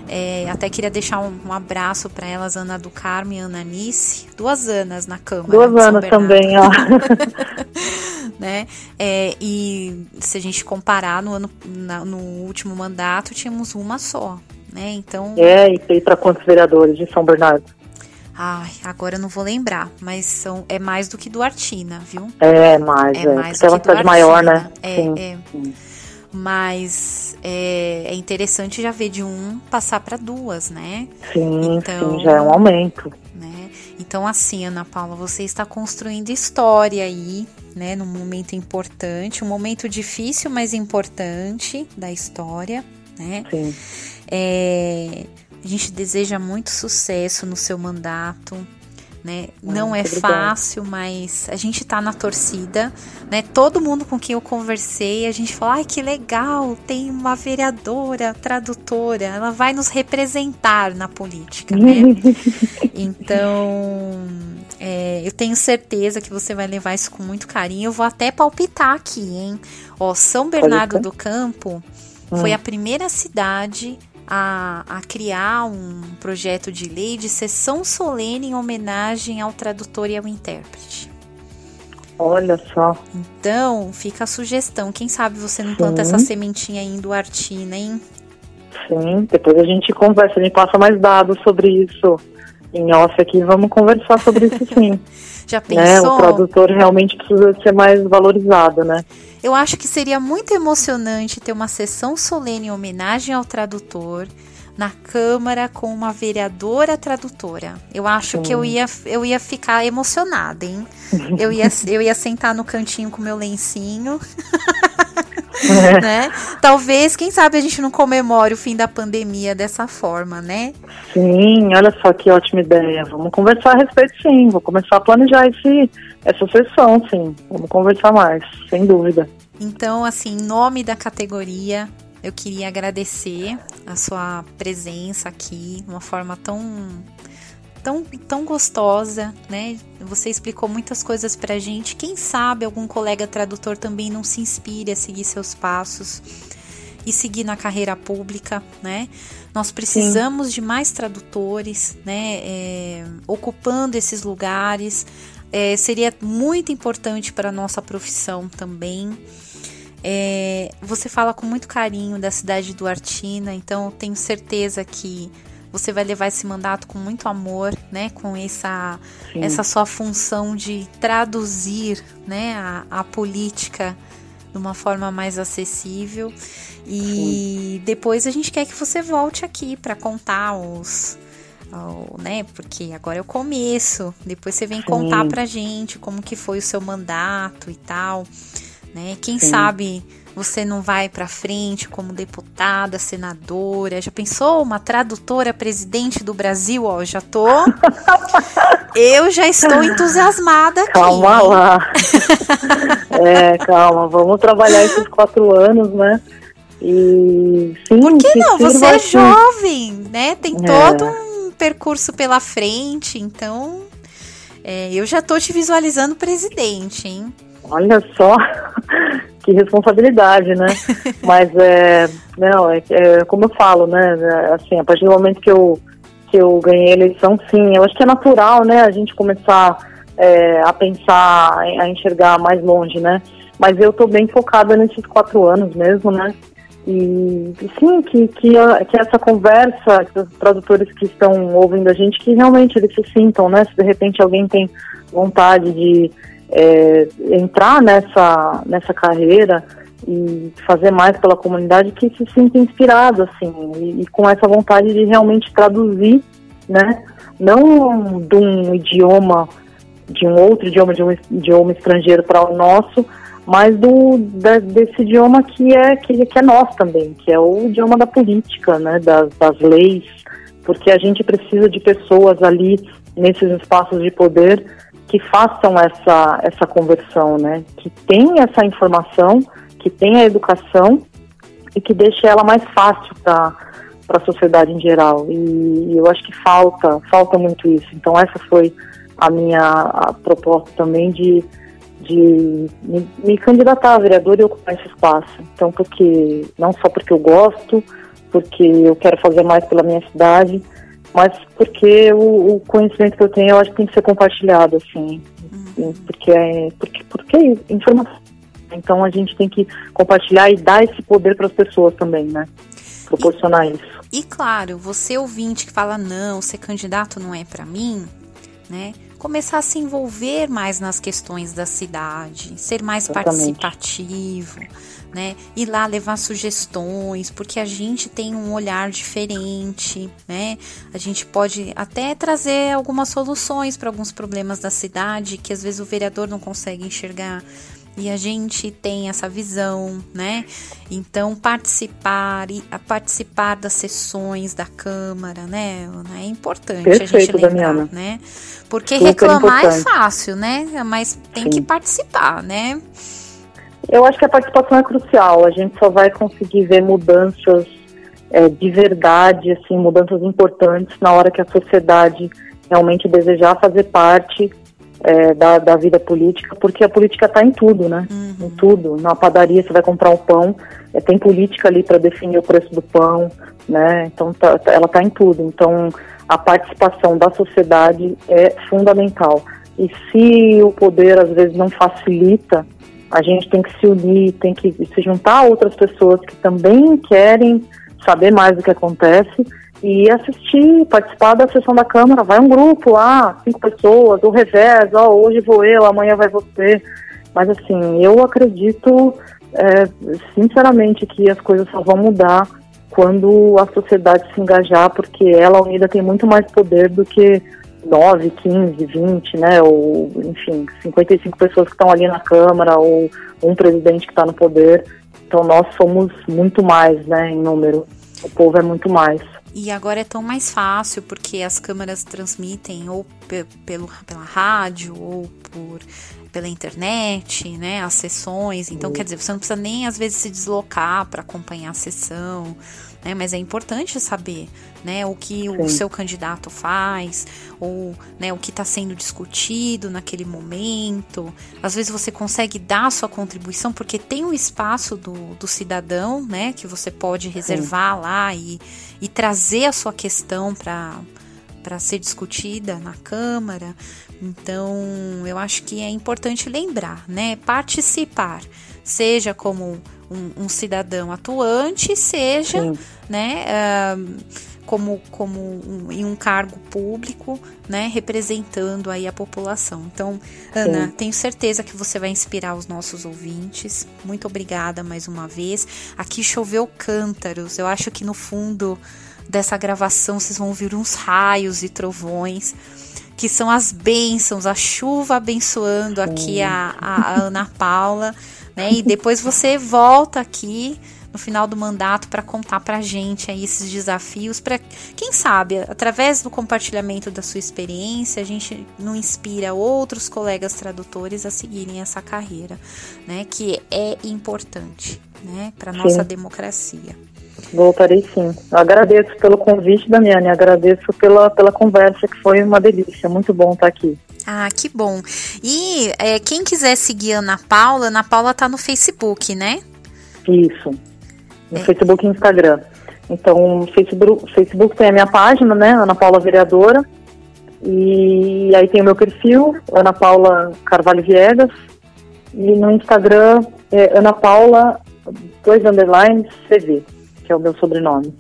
É, até queria deixar um, um abraço para elas, Ana do Carmo e Ana Nice, duas Anas na Câmara. Duas Bernardo, também, ó. né? É, e se a gente comparar no ano, na- no último mandato tínhamos uma só, né? Então É, e tem para quantos vereadores de São Bernardo? Ai, agora eu não vou lembrar, mas são, é mais do que Duartina, viu? É, mais, É é. mais do uma que cidade maior, Duartina. né? É, Sim, é. sim. Mas é, é interessante já ver de um passar para duas, né? Sim, Então- sim, já é um aumento. né? Então, assim, Ana Paula, você está construindo história aí, né? Num momento importante, um momento difícil, mas importante da história, né? Sim. É, a gente deseja muito sucesso no seu mandato. Né? Não é fácil, mas a gente tá na torcida, né? Todo mundo com quem eu conversei, a gente fala, ai que legal, tem uma vereadora, tradutora, ela vai nos representar na política, né? Então, é, eu tenho certeza que você vai levar isso com muito carinho. Eu vou até palpitar aqui, hein? Ó, São Bernardo do Campo foi Hum. a primeira cidade a, a criar um projeto de lei de sessão solene em homenagem ao tradutor e ao intérprete. Olha só. Então, fica a sugestão. Quem sabe você não planta Sim. essa sementinha aí em Duartina, hein? Sim, depois a gente conversa, a gente passa mais dados sobre isso em off aqui. Vamos conversar sobre isso sim. Já né? pensou? O tradutor realmente precisa ser mais valorizado, né? Eu acho que seria muito emocionante ter uma sessão solene em homenagem ao tradutor na Câmara com uma vereadora tradutora. Eu acho que eu ia, eu ia ficar emocionada, hein? Eu ia, eu ia sentar no cantinho com meu lencinho, né? Talvez, quem sabe a gente não comemore o fim da pandemia dessa forma, né? Sim, olha só que ótima ideia. Vamos conversar a respeito sim. Vou começar a planejar esse, essa sessão, sim. Vamos conversar mais, sem dúvida. Então, assim, em nome da categoria, eu queria agradecer a sua presença aqui de uma forma tão tão, tão gostosa, né? Você explicou muitas coisas pra gente. Quem sabe algum colega tradutor também não se inspire a seguir seus passos e seguir na carreira pública, né? Nós precisamos de mais tradutores, né? é, ocupando esses lugares. É, seria muito importante para a nossa profissão também. É, você fala com muito carinho da cidade de Duartina, então eu tenho certeza que você vai levar esse mandato com muito amor, né? Com essa, Sim. essa sua função de traduzir né, a, a política de uma forma mais acessível. E depois a gente quer que você volte aqui para contar os. O- né? Porque agora é o começo. Depois você vem Sim. contar pra gente como que foi o seu mandato e tal. Né? Quem Sim. sabe você não vai pra frente como deputada, senadora. Já pensou uma tradutora presidente do Brasil? Ó, já tô. Eu já estou entusiasmada aqui. Calma lá. é, calma, vamos trabalhar esses quatro anos, né? E sim, Por que não? sirva Você é jovem, né? Tem É. todo um percurso pela frente, então é, eu já tô te visualizando presidente, hein? Olha só. que responsabilidade, né? Mas é, não, é, é, como eu falo, né? Assim, a partir do momento que eu que eu ganhei a eleição, sim, eu acho que é natural, né? A gente começar é, a pensar, a enxergar mais longe, né? Mas eu estou bem focada nesses quatro anos mesmo, né? E, sim, que, que, que essa conversa, que os tradutores que estão ouvindo a gente, que realmente eles se sintam, né? Se de repente alguém tem vontade de é, entrar nessa, nessa carreira e fazer mais pela comunidade, que se sinta inspirado, assim, e, e com essa vontade de realmente traduzir, né? Não de um idioma, de um outro idioma, de um idioma estrangeiro para o nosso, mas do, da, desse idioma que é, que, que é nosso também, que é o idioma da política, né, das, das leis, porque a gente precisa de pessoas ali nesses espaços de poder que façam essa, essa conversão, né, que tem essa informação, que tem a educação e que deixe ela mais fácil para para a sociedade em geral. E eu acho que falta falta muito isso. Então essa foi a minha a proposta também de de me, me, candidatar a vereador e ocupar esse espaço. Então, porque não só porque eu gosto, porque eu quero fazer mais pela minha cidade, mas porque o, o conhecimento que eu tenho, eu acho que tem que ser compartilhado, assim, uhum. porque é porque, porque é informação. Então a gente tem que compartilhar e dar esse poder para as pessoas também, né? Proporcionar e, isso. E claro, você ouvinte que fala não, ser candidato não é para mim, né? Começar a se envolver mais nas questões da cidade, ser mais Exatamente. participativo, né? Ir lá levar sugestões, porque a gente tem um olhar diferente, né? A gente pode até trazer algumas soluções para alguns problemas da cidade que às vezes o vereador não consegue enxergar e a gente tem essa visão, né? Então participar e a participar das sessões da Câmara, né? É importante Perfeito, a gente lembrar, Damiana. né? Porque Super reclamar é importante. é fácil, né? Mas tem Sim. que participar, né? Eu acho que a participação é crucial. A gente só vai conseguir ver mudanças é, de verdade, assim, mudanças importantes na hora que a sociedade realmente desejar fazer parte é, da, da, vida política, porque a política está em tudo, né? Uhum. Em tudo. Na padaria você vai comprar um pão, é, tem política ali para definir o preço do pão, né? Então tá, tá ela está em tudo. Então a participação da sociedade é fundamental. E se o poder às vezes não facilita, a gente tem que se unir, tem que se juntar a outras pessoas que também querem saber mais do que acontece e assistir, participar da sessão da Câmara. Vai um grupo lá, cinco pessoas, ou revés, ó, hoje vou eu, amanhã vai você. Mas assim, eu acredito é, sinceramente que as coisas só vão mudar quando a sociedade se engajar, porque ela unida tem muito mais poder do que 9, 15, 20, né, ou enfim, 55 pessoas que estão ali na Câmara, ou um presidente que está no poder. Então nós somos muito mais, né, em número. O povo é muito mais. E agora é tão mais fácil porque as câmeras transmitem ou pelo, pela rádio ou por pela internet, né, as sessões. Então, quer dizer, você não precisa nem às vezes se deslocar para acompanhar a sessão, né? Mas é importante saber, né, o que Sim. o seu candidato faz ou, né, o que está sendo discutido naquele momento. Às vezes você consegue dar a sua contribuição porque tem um espaço do, do cidadão, né, que você pode reservar Sim. lá e, e trazer a sua questão para para ser discutida na Câmara. Então, eu acho que é importante lembrar, né? Participar, seja como um, um cidadão atuante, seja, Sim. né? Uh, como, como um, em um cargo público, né, representando aí a população. Então, Ana, Sim. tenho certeza que você vai inspirar os nossos ouvintes. Muito obrigada mais uma vez. Aqui choveu cântaros. Eu acho que no fundo dessa gravação vocês vão ouvir uns raios e trovões, que são as bênçãos, a chuva abençoando aqui a, a, Ana Paula, né? E depois você volta aqui no final do mandato para contar para a gente aí esses desafios, para quem sabe, através do compartilhamento da sua experiência, a gente não inspira outros colegas tradutores a seguirem essa carreira, né? Que é importante, né? Para nossa democracia. Voltarei sim. Eu agradeço pelo convite, Damiane, agradeço pela, pela conversa, que foi uma delícia. Muito bom estar aqui. Ah, que bom. E é, quem quiser seguir a Ana Paula, Ana Paula tá no Facebook, né? Isso. No. Facebook e Instagram. Então, Facebook, Facebook tem a minha página, né? Ana Paula Vereadora. E aí tem o meu perfil, Ana Paula Carvalho Viegas. E no Instagram é Ana Paula, dois underlines, CV, que é o meu sobrenome.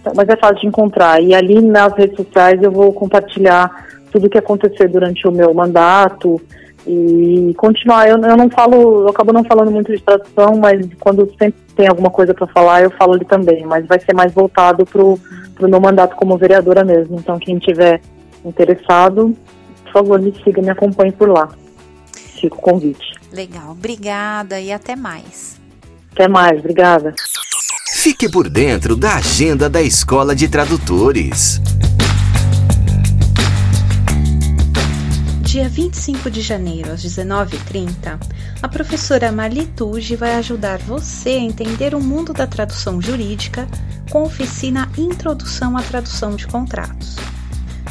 Então, mas é fácil de encontrar. E ali nas redes sociais eu vou compartilhar tudo o que acontecer durante o meu mandato e continuar. Eu, eu não falo, eu acabo não falando muito de tradução, mas quando sempre tem alguma coisa para falar, eu falo ali também. Mas vai ser mais voltado para o meu mandato como vereadora mesmo. Então, quem tiver interessado, por favor, me siga, me acompanhe por lá. Fica o convite. Legal, obrigada e até mais. Até mais, obrigada. Fique por dentro da agenda da Escola de Tradutores. Dia 25 de janeiro, às 19h30, a professora Marli Tuji vai ajudar você a entender o mundo da tradução jurídica com oficina Introdução à Tradução de Contratos.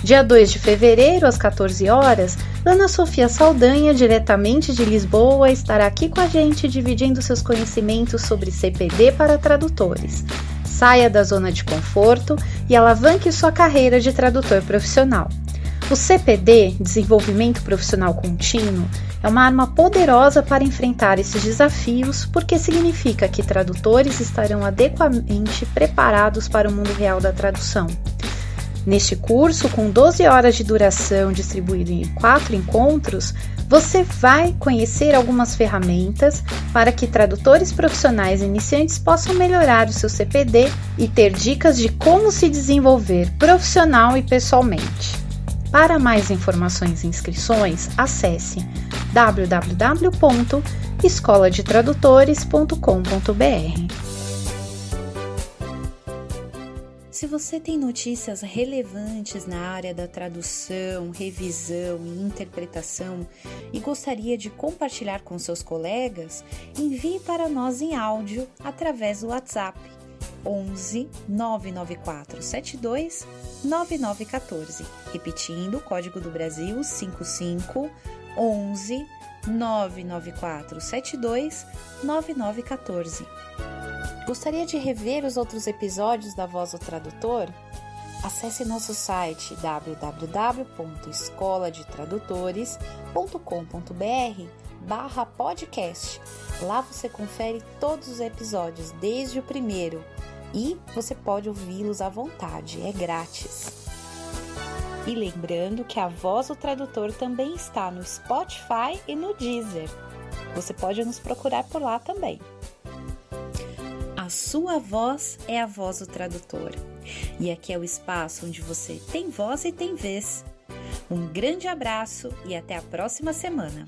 Dia 2 de fevereiro, às 14 horas, Ana Sofia Saldanha, diretamente de Lisboa, estará aqui com a gente dividindo seus conhecimentos sobre CPD para tradutores. Saia da zona de conforto e alavanque sua carreira de tradutor profissional. O CPD, Desenvolvimento Profissional Contínuo, é uma arma poderosa para enfrentar esses desafios, porque significa que tradutores estarão adequadamente preparados para o mundo real da tradução. Neste curso, com 12 horas de duração distribuído em quatro encontros, você vai conhecer algumas ferramentas para que tradutores profissionais iniciantes possam melhorar o seu CPD e ter dicas de como se desenvolver profissional e pessoalmente. Para mais informações e inscrições, acesse www.escoladetradutores.com.br. Se você tem notícias relevantes na área da tradução, revisão e interpretação e gostaria de compartilhar com seus colegas, envie para nós em áudio através do WhatsApp 11 994 72 9914. Repetindo, código do Brasil 55 11 994 72 9914. Gostaria de rever os outros episódios da Voz do Tradutor? Acesse nosso site www.escoladetradutores.com.br barra podcast. Lá você confere todos os episódios, desde o primeiro, e você pode ouvi-los à vontade, é grátis. E lembrando que a Voz do Tradutor também está no Spotify e no Deezer. Você pode nos procurar por lá também. A sua voz é a voz do tradutor. E aqui é o espaço onde você tem voz e tem vez. Um grande abraço e até a próxima semana.